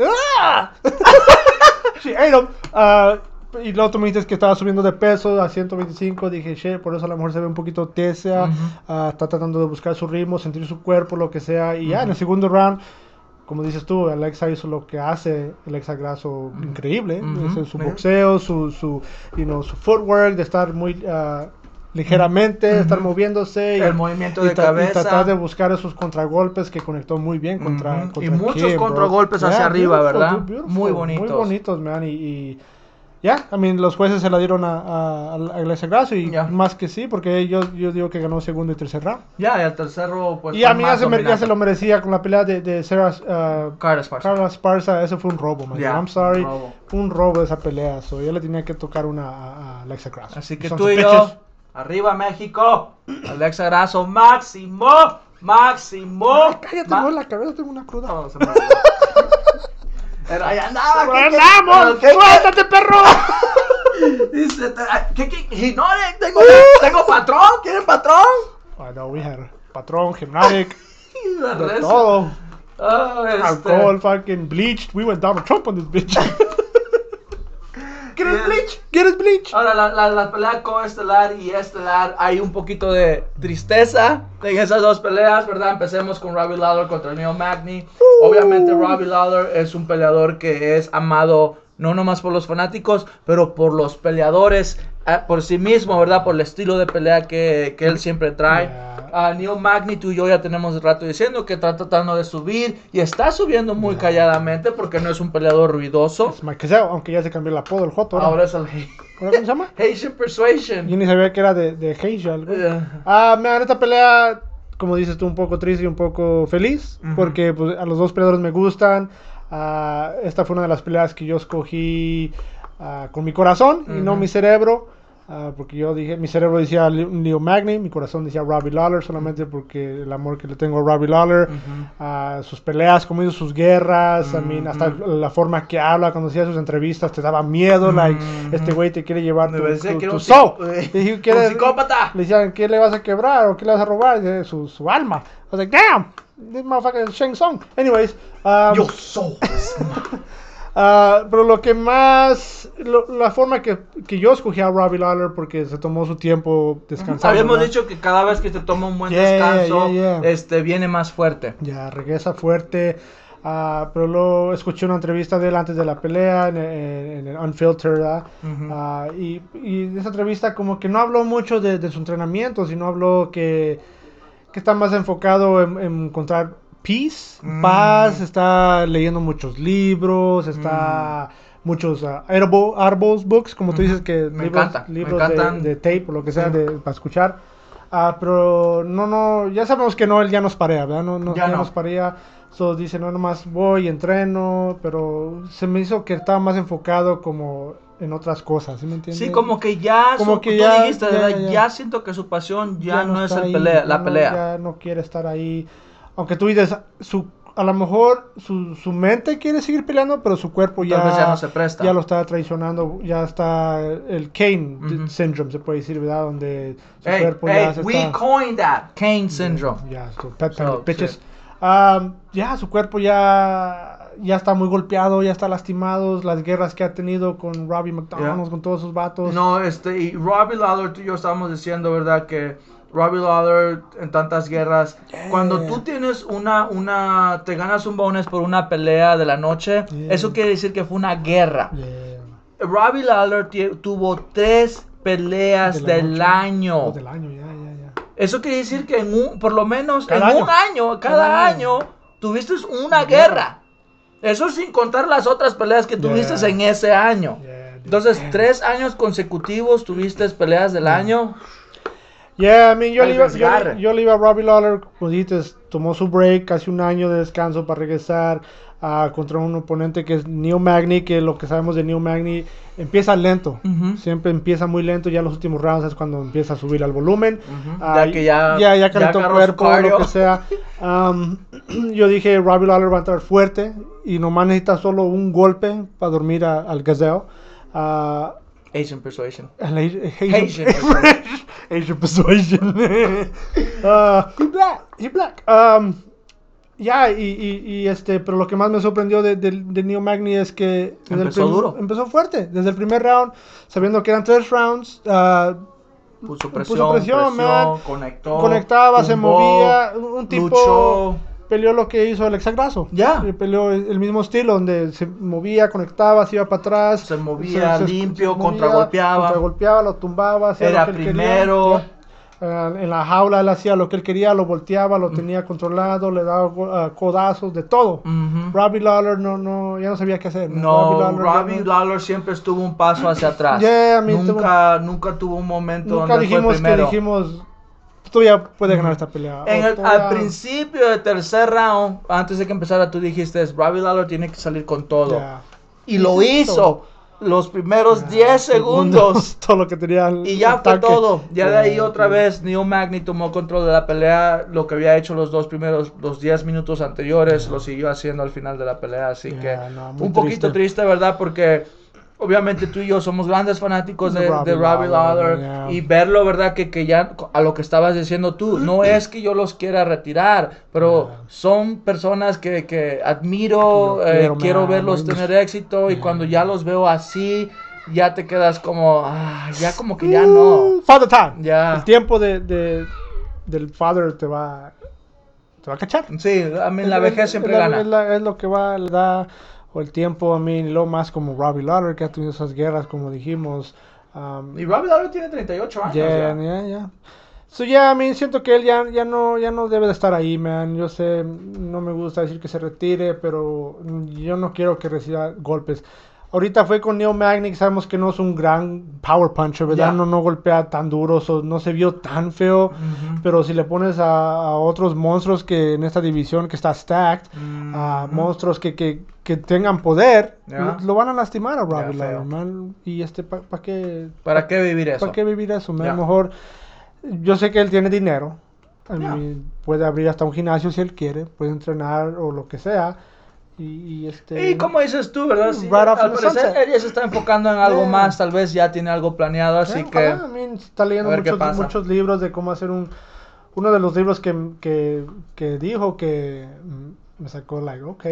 Ah! She ate 'em. Ah, y luego tú me dices que estaba subiendo de peso a 125. Dije, shit, por eso a lo mejor se ve un poquito tesa. Ujú. ah, está tratando de buscar su ritmo, sentir su cuerpo, lo que sea. Y ya en el segundo round, como dices tú, Alexa hizo lo que hace Alexa Grasso increíble. Ujú. Ese es su boxeo, su, su, you know, su footwork, de estar muy ah, ligeramente, de estar Ujú. moviéndose. y- El movimiento y de y cabeza. tratar de buscar esos contragolpes que conectó muy bien contra, Ujú. contra Y muchos Kim, bro. contragolpes hacia arriba, beautiful, ¿verdad? beautiful. Muy bonitos. Muy bonitos, man. Y, y ya, I mean, los jueces se la dieron a, a, a Alexa Grasso y Ya. más que sí, porque yo, yo digo que ganó segundo y tercer round. Ya, y el tercero, pues. y a mí ya se, ya se lo merecía con la pelea de, de Sarah, uh, Carla Esparza. Carla Esparza. Eso fue un robo, man. Ya, I'm sorry. robo. Fue un robo esa pelea. So, ella le tenía que tocar una a, a Alexa Grasso. Así que Son tú y yo, arriba México, Alexa Grasso, máximo, máximo. Cállate, Ma- no, la cabeza tengo una cruda. No. Pero ahí andaba. ¡Pero ¿qué- andamos! qué- ¡Suéltate, perro! Dice, ¿qué, qué, Hinore, tengo, tengo patrón, ¿quieren patrón? I know, we had patrón, Gymnatic, Y de todo. Ah, este, Alcohol, fucking bleached. We went Donald Trump on this bitch. ¿Quieres bleach? ¿Quieres bleach? Ahora, la, la, la pelea coestelar y estelar, hay un poquito de tristeza en esas dos peleas, ¿verdad? Empecemos con Robbie Lawler contra Neil Magny. Obviamente, Robbie Lawler es un peleador que es amado no nomás por los fanáticos, pero por los peleadores, eh, por sí mismo, ¿verdad? Por el estilo de pelea que, que él siempre trae. A Neil Magny, tú y yo ya tenemos rato diciendo que está tratando de subir y está subiendo muy calladamente porque no es un peleador ruidoso. Caseo, aunque ya se cambió el apodo, el Joto. ¿no? Ahora es el ¿Cómo se llama? Haitian Persuasion. Yo ni sabía que era de, de. Eh, Ah, man, esta pelea, como dices tú, un poco triste y un poco feliz. Porque pues, a los dos peleadores me gustan. Ah, esta fue una de las peleas que yo escogí ah, con mi corazón y no mi cerebro. ah, porque yo dije, mi cerebro decía Le- Leo Magny, mi corazón decía Robbie Lawler, solamente porque el amor que le tengo a Robbie Lawler. Ujú. a sus peleas, como hizo sus guerras, I mean, hasta la forma que habla cuando hacía sus entrevistas te daba miedo, like, Ujú. este güey te quiere llevar Me tu, tu- que un eh, Le dije, un "¿Quieres-" psicópata. Le decían, ¿qué le vas a quebrar o qué le vas a robar? Y dije, su, su alma. I was like, damn, this motherfucker is Shang Tsung. Anyways, um, Yo soy. ah, pero lo que más, lo- la forma que, que yo escogí a Robbie Lawler porque se tomó su tiempo descansando. Habíamos ¿verdad? dicho que cada vez que te toma un buen Yeah, descanso, yeah, yeah. este viene más fuerte. Ya regresa fuerte. ah, pero luego escuché una entrevista de él antes de la pelea en, en- en el Unfiltered. Ujú. Ah, y, y de esa entrevista como que no habló mucho de, de su entrenamiento, sino habló que, que está más enfocado en, en encontrar peace, Mm. paz, está leyendo muchos libros, está muchos ah, edible arbles books, como tú dices que Me libros, encanta, libros de, encantan. de tape o lo que sea Sí. de, para escuchar. Ah, pero no, no, ya sabemos que no, él ya nos parea, ¿verdad? No, no, Ya ya no. nos parea. So, dice, no, nomás voy, entreno, pero se me hizo que estaba más enfocado como en otras cosas, ¿sí me entiendes? Sí, como que ya, Como su- que tú ya- dijiste, ya, ya, ya, siento que su pasión ya, no, es está el ahí, pelea, la no- pelea. Ya no quiere estar ahí. Aunque tú dices, su, a lo mejor su, su mente quiere seguir peleando, pero su cuerpo ya, Tal vez ya no se presta. ya lo está traicionando. Ya está el Kane Ujú. syndrome, se puede decir, ¿verdad? Donde su Hey, cuerpo hey, ya se we está... coined that, Kane syndrome. Ya, so, pet So, bitches. sí. Um, ya, su cuerpo ya, ya está muy golpeado, ya está lastimado. Las guerras que ha tenido con Robbie McDonald, Yeah. con todos sus vatos. No, este, y Robbie Lawler, tú y yo estábamos diciendo, ¿verdad? Que Robbie Lawler en tantas guerras, Yeah. cuando tú tienes una, una, te ganas un bonus por una pelea de la noche, Yeah. eso quiere decir que fue una guerra. Robbie Lawler tuvo tres peleas De la del año. Oh, del año. Eso quiere decir que en un, por lo menos Cada en año. un año, cada, Cada año, año. tuviste una guerra. Eso sin contar las otras peleas que tuviste Yeah. en ese año. Yeah. Entonces, tres años consecutivos tuviste peleas del año. Yeah, I mean, yo, le iba, yo, le iba a Robbie Lawler, como dices, tomó su break, casi un año de descanso para regresar ah, contra un oponente que es Neil Magny, que lo que sabemos de Neil Magny empieza lento, Ujú. siempre empieza muy lento, ya en los últimos rounds es cuando empieza a subir al volumen. Ujú. Ah, Ya que ya- ya, ya ya calentó su cuerpo, lo que sea. Um, yo dije, Robbie Lawler va a entrar fuerte y nomás necesita solo un golpe para dormir a- al gazelle. Ah, Asian Persuasion. el Asian, Asian Asian persuasion. Ah, he black, he black. Um, ya, y, y, y, este, pero lo que más me sorprendió de, de, de Neo Magni es que Empezó duro. empezó fuerte. Desde el primer round, sabiendo que eran tres rounds, ah, Puso Puso presión, presión, man. conectó. conectaba, se movía. Un tipo luchó. peleó lo que hizo el Grasso. Ya. Eh, Peleó el mismo estilo, donde se movía, conectaba, se iba para atrás. Se movía limpio, contragolpeaba. Contragolpeaba, lo tumbaba. Era lo primero. quería. Eh, en la jaula él hacía lo que él quería, lo volteaba, lo tenía controlado, le daba ah, codazos, de todo. Ujú. Robbie Lawler no, no, ya no sabía qué hacer. No, Lawler ya Robbie no- Lawler siempre estuvo un paso hacia atrás. Yeah, I mean, nunca, nunca tuvo un momento Nunca donde él fue dijimos que dijimos, tú ya puedes ganar esta pelea. En el- al principio del tercer round, antes de que empezara, tú dijiste, Robbie Lawler tiene que salir con todo. Y lo Hizo hizo los primeros Ya, 10 segundos. todo lo que tenía. el- Y ya fue todo. Ya de ahí otra vez Neil Magny tomó control de la pelea. Lo que había hecho los dos primeros, los 10 minutos anteriores, lo siguió haciendo al final de la pelea. Así que no, un poquito triste, ¿verdad? Porque obviamente tú y yo somos grandes fanáticos De de, Robbie de Robbie Lawler, yeah. y verlo, ¿verdad? Que, que ya a lo que estabas diciendo tú, no es que yo los quiera retirar, pero Yeah. son personas que, que admiro, eh, quiero, verlos tener éxito y cuando ya los veo así, ya te quedas como, ah, ya como que ya no. Uh, Father Time. Ya. El tiempo de, de- del Father te va, te va a cachar. Sí, a mí la vejez siempre la- gana. Es, la- es lo que va, le da, o el tiempo a mí, lo más como Robbie Lawler, que ha tenido esas guerras, como dijimos. um, Y Robbie Lawler tiene 38 años. ya, ya. ya. So, ya, a mí siento que él ya, ya, no, ya no debe de estar ahí, man. Yo sé, no me gusta decir que se retire, pero yo no quiero que reciba golpes. Ahorita fue con Neil Magny, que sabemos que no es un gran power puncher, ¿verdad? No, no golpea tan duro, so, no se vio tan feo. Pero si le pones a, a otros monstruos que en esta división que está stacked, a monstruos que, que, que tengan poder, lo, lo van a lastimar a Robbie man. Y este, ¿para qué? ¿Para qué vivir eso? ¿Para qué vivir eso? man? Mejor, yo sé que él tiene dinero. Puede abrir hasta un gimnasio si él quiere, puede entrenar o lo que sea. Y, y este. Y como dices tú, ¿verdad? Sí, Right off al parecer ya se está enfocando en algo Yeah. más, tal vez ya tiene algo planeado, así Ya, que... I mean, está leyendo muchos, muchos libros de cómo hacer un. Uno de los libros que, que, que dijo que mm, me sacó, like, ok,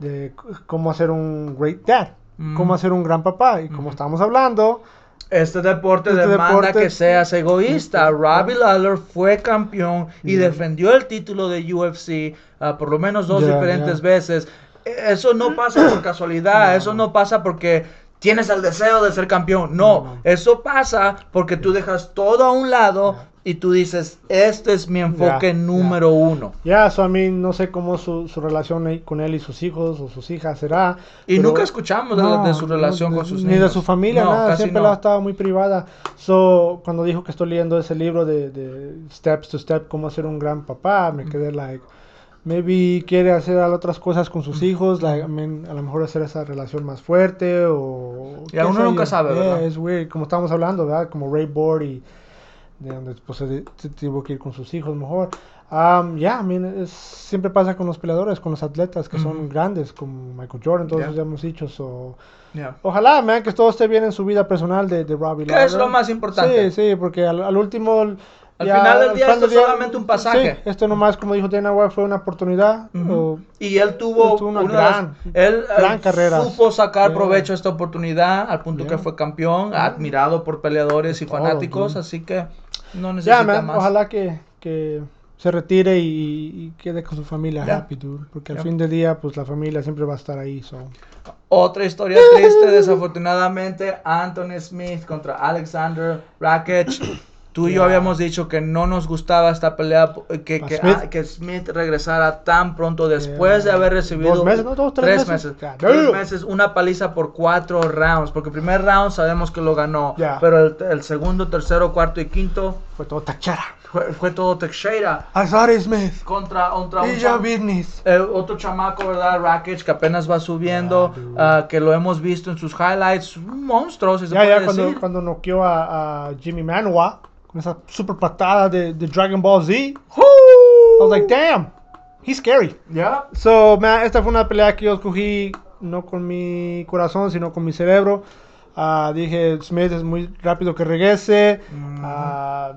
de cómo hacer un great dad, Mm. cómo hacer un gran papá. Y como Ujú. estábamos hablando, Este deporte Este demanda deporte- que seas egoísta. Sí. Robbie Lawler fue campeón y Ya. defendió el título de UFC ah, por lo menos dos diferentes veces. Eso no pasa por casualidad, No. eso no pasa porque tienes el deseo de ser campeón. No, eso pasa porque tú dejas todo a un lado y tú dices, este es mi enfoque número uno. ya, eso a mí no sé cómo su, su relación con él y sus hijos o sus hijas será. Y pero- nunca escuchamos No, de su relación no, con sus Ni niños. de su familia, No, nada. Siempre no. la ha estado muy privada. So, cuando dijo que estoy leyendo ese libro de, de Steps to Step, cómo ser un gran papá, me quedé like, maybe quiere hacer otras cosas con sus hijos, like, I mean, a lo mejor hacer esa relación más fuerte o... Y uno nunca sabe, Yeah, ¿verdad? Es weird, como estábamos hablando, ¿verdad? Como Ray Board y de donde pues, se, tuvo que ir con sus hijos mejor. Um, yeah, I mean, es- siempre pasa con los peleadores, con los atletas que son Ujú. grandes, como Michael Jordan, todos Yeah. ya hemos dicho. So, Yeah. Ojalá, man, que todo esté bien en su vida personal de, de Robbie Que es lo más importante. Sí, sí, porque al, al último... Al final del día esto es día- solamente un pasaje. Sí, esto nomás, como dijo Dana White, fue una oportunidad. Ujú. o- Y él tuvo tuvo una una de las- gran- él, gran eh, carrera. supo sacar Yeah. provecho de esta oportunidad al punto Yeah. que fue campeón, Yeah. admirado por peleadores y Todo, fanáticos, dude. así que no necesita Ya, man, más. ojalá que, que se retire y, y quede con su familia Ya. happy, dude. Porque al Ya. fin del día, pues la familia siempre va a estar ahí. So. Otra historia triste, desafortunadamente, Anthony Smith contra Alexander Rakic. Tú y yo habíamos dicho que no nos gustaba esta pelea, que, ¿A que, Smith? ah, que Smith regresara tan pronto después de haber recibido Dos meses, ¿no? Dos, tres meses. tres meses, una paliza por cuatro rounds, porque el primer round sabemos que lo ganó, Yeah. pero el, el segundo, tercero, cuarto y quinto Fue todo tachara. fue, fue todo Teixeira Azari Smith. contra, contra un cham- Business. eh, otro chamaco, ¿verdad? Rakic, que apenas va subiendo, ah, que lo hemos visto en sus highlights, un monstruo, si se Ya, puede ya, cuando, decir. cuando noqueó a, a Jimmy Manoa con esa super patada de, de Dragon Ball Z. I was like, damn, he's scary. Ya. So, man, esta fue una pelea que yo escogí no con mi corazón, sino con mi cerebro. Ah, dije, Smith es muy rápido que regrese. Mhm. Ah,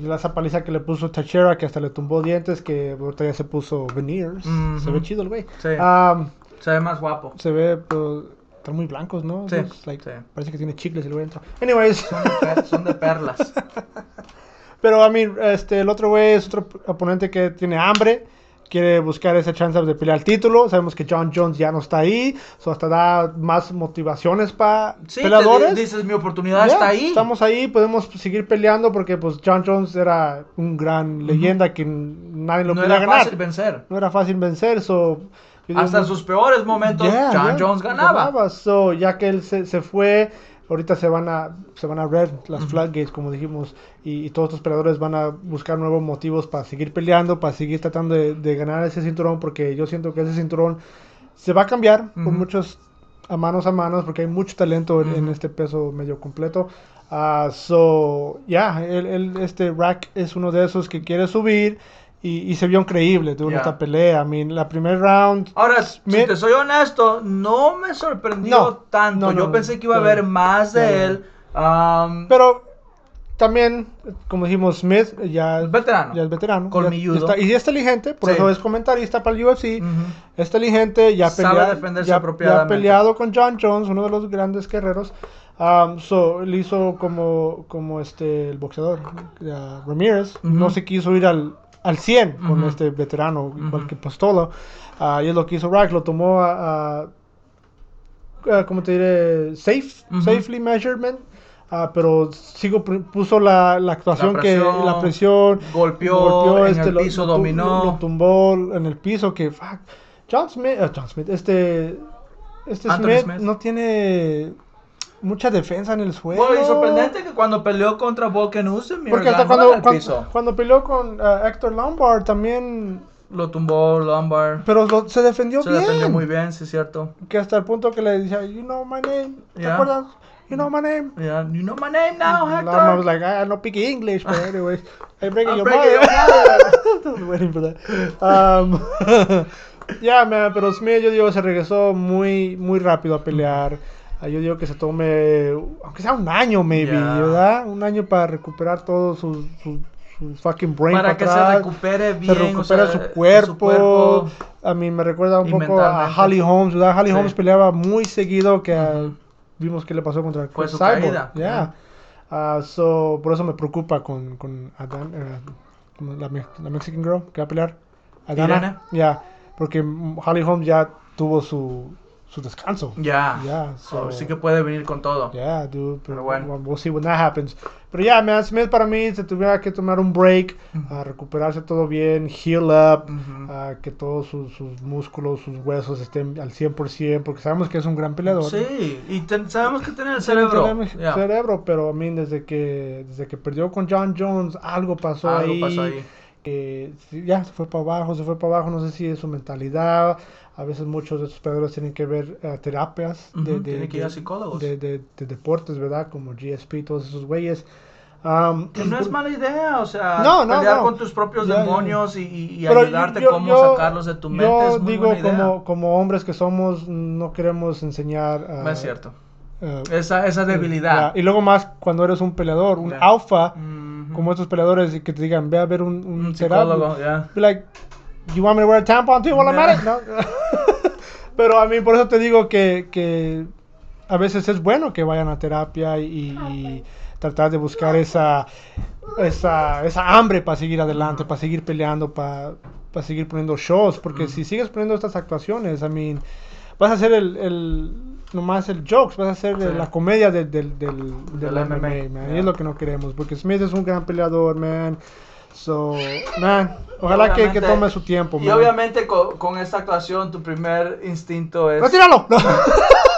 la esa paliza que le puso Tachera, que hasta le tumbó dientes, que ahorita ya se puso veneers. Mhm. Se ve chido el güey. Sí. Ah, Se ve más guapo. se ve, pues, están muy blancos, ¿no? Sí, Looks like- sí. Parece que tiene chicles el güey dentro. Anyways. Son de, per- son de perlas. Pero a mí, este, el otro güey es otro oponente que tiene hambre, quiere buscar esa chance de pelear el título. Sabemos que John Jones ya no está ahí, so hasta da más motivaciones para Sí, peleadores. di- dices, mi oportunidad Ya, está ahí. Estamos ahí, podemos seguir peleando porque pues John Jones era un gran leyenda que nadie lo no podía era ganar. fácil vencer. No era fácil vencer, so, Hasta en sus peores momentos, Yeah, John yeah, Jones ganaba. So, ya que él se, se fue, ahorita se van a se van a red las floodgates, como dijimos, y, y todos estos peleadores van a buscar nuevos motivos para seguir peleando, para seguir tratando de, de ganar ese cinturón, porque yo siento que ese cinturón se va a cambiar por Ujú. muchos a manos a manos, porque hay mucho talento en, en Ujú. este peso medio completo. Ah, so, ya, él, este Rack es uno de esos que quiere subir y, y se vio increíble de Ya. esta pelea. I mean, la primer round. Ahora, si Smith- te soy honesto, no me sorprendió No, tanto. no, no, Yo pensé que iba a ya, haber más de ya, ya. él. Um, Pero también, como dijimos, Smith ya, veterano. ya es veterano. Colmilludo. ya está- y es inteligente, por Sí. eso es comentarista para el UFC. Ujú. Es inteligente, ya, Sabe pelea- defenderse ya- ya ha peleado con John Jones, uno de los grandes guerreros. Um, so, él hizo como, como este, el boxeador uh, Ramírez. Ujú. No se quiso ir al, al 100 con este veterano, igual que Postolo. Ah, y es lo que hizo Rack, lo tomó a, a ah, ¿cómo te diré? Safe, safely measurement. Ah, pero sigo puso la, la actuación que presión, la presión golpeó, en el piso, tu- dominó. lo tumbó en el piso que fuck. John Smith, eh, John Smith, este este Smith. no tiene mucha defensa en el suelo. Bueno, y sorprendente que cuando peleó contra Volkan porque hasta cuando, cuando, piso. cuando peleó con ah, Héctor Lombard también Lo tumbó Lombard. pero lo- se defendió Se bien. defendió muy bien, sí es cierto. Que hasta el punto que le decía, you know my name, ¿te Yeah. acuerdas? You know my name. Yeah, you know my name now, Lombard Hector. was like, I don't speak English, but anyways, I break I'm your breaking your I was waiting for that. Um, yeah, man, pero Smith yo digo se regresó muy muy rápido a pelear. Ah, Yo digo que se tome, aunque sea un año, maybe, Yeah. ¿verdad? Un año para recuperar todo su, su, su fucking brain Para que se atrás, recupere se bien, recupera o sea, su, cuerpo. su cuerpo. A mí me recuerda un poco a. Holly Holmes, ¿verdad? Holly Sí. Holmes peleaba muy seguido que ah, Ujú. vimos que le pasó contra Fue Chris su Cyborg. caída, Yeah. yeah. Ah, so, por eso me preocupa con, con eh, la, la Mexican girl que va a pelear. Adana. Ya, porque mm, Holly Holmes ya tuvo su, su descanso. Ya. So, so- sí que puede venir con todo. Yeah, dude. Pero Pero bueno. We'll see when that happens. Pero ya, man, Smith para mí se tuviera que tomar un break, a recuperarse todo bien, heal up, Ujú. a que todos sus, sus músculos, sus huesos estén al 100%, porque sabemos que es un gran peleador. Sí, y ten- sabemos que tiene el Tiene cerebro. cerebro, Ya. cerebro, pero a mí desde que desde que perdió con John Jones algo pasó Algo ahí. pasó ahí. que sí, ya se fue para abajo, se fue para abajo, no sé si es su mentalidad. A veces muchos de estos peleadores tienen que ver eh, terapias de, Ujú, de, tienen que ir a de- psicólogos. de, de- de deportes, ¿verdad? Como GSP, todos esos güeyes. Um, Que no es mala idea, o sea, No, no, pelear no. con tus propios ya. demonios y, y- y ayudarte yo- cómo yo- sacarlos de tu mente Yo es muy digo, buena idea. como, como hombres que somos, no queremos enseñar. No ah, es cierto. ah, Esa, esa debilidad. ya, Y luego más cuando eres un peleador, un alfa, Ujú. como estos peleadores y que te digan, ve a ver un, un, un terapeuta". psicólogo, like, you want me to wear a tampon too while I'm at it? No. Pero a mí por eso te digo que, que a veces es bueno que vayan a terapia y, y tratar de buscar esa, esa, esa hambre para seguir adelante, para seguir peleando, para, para seguir poniendo shows. Porque si sigues poniendo estas actuaciones, I mean, vas a hacer el, el nomás el jokes, vas a hacer Sí. la comedia del, del, del, del MMA, MMA, man. Y yeah. es lo que no queremos, porque Smith es un gran peleador, man. So, man, ojalá que, que tome su tiempo, Y man. obviamente con, con esta actuación tu primer instinto es ¡Retíralo! No.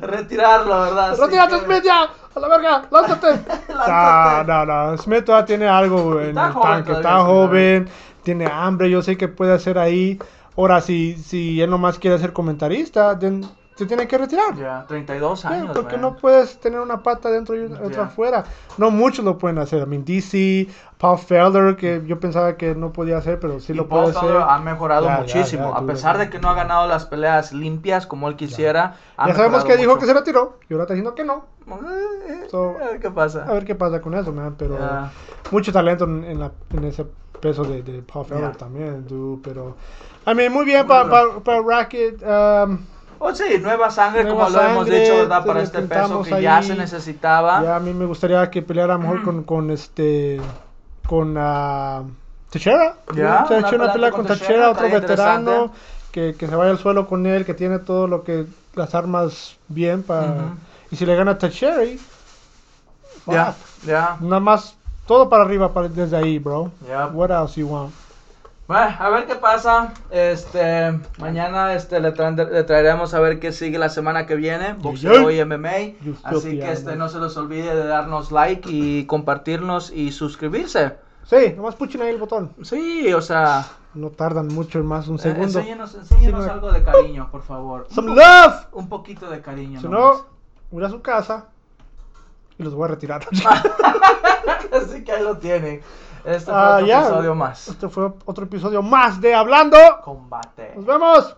retirarlo, ¿verdad? ¡Retírate, que- Smith, ya! ¡A la verga! ¡Lánzate! no, Lánzate. no, no. Smith todavía tiene algo en Está el joven tanque. Está joven, tiene hambre. Yo sé que puede hacer ahí. Ahora, si, si él nomás quiere ser comentarista, then se tiene que retirar. Ya, 32 Ya, años, porque man. no puedes tener una pata dentro y otra Ya. afuera. No muchos lo pueden hacer. I mean, DC, Paul Felder, que yo pensaba que no podía hacer, pero sí Y lo Paul puede hacer. Felder ha mejorado Ya, muchísimo. ya, a pesar de que no ha ganado las peleas limpias como él quisiera. Ya sabemos que dijo mucho. que se retiró y ahora está diciendo que no. Eh, So, a ver qué pasa. A ver qué pasa con eso, man. Pero mucho talento en, la, en ese peso de, de Paul Felder también, dude. Pero, I mean, muy bien para pa, pa Racket. um, Oh, sí, nueva sangre, Nueva como lo hemos sangre, dicho, ¿verdad? Para este peso que ya se necesitaba. ya a mí me gustaría que peleara mejor con, con este. Con ah, Teixeira. Ya, Se una eche una pelea con con Teixeira, otro veterano. Que, que se vaya al suelo con él, que tiene todo lo que. Las armas bien para. Y si le gana a Teixeira. Ya, ya. Nada más. Todo para arriba para, desde ahí, bro. Ya. What else you want? Bueno, a ver qué pasa. Este, mañana este, le, traeremos a ver qué sigue la semana que viene. Boxeo y MMA. Así que este, no se les olvide de darnos like y compartirnos y suscribirse. Sí, nomás puchen ahí el botón. Sí, o sea, No tardan mucho, más un eh, segundo. enséñenos, enséñenos Sí, algo de cariño, por favor. Some love. Un poquito de cariño. Si nomás. no, voy a su casa y los voy a retirar. Así que ahí lo tienen. Este fue Ah, otro ya. episodio más. Este fue otro episodio más de Hablando. Combate. Nos vemos.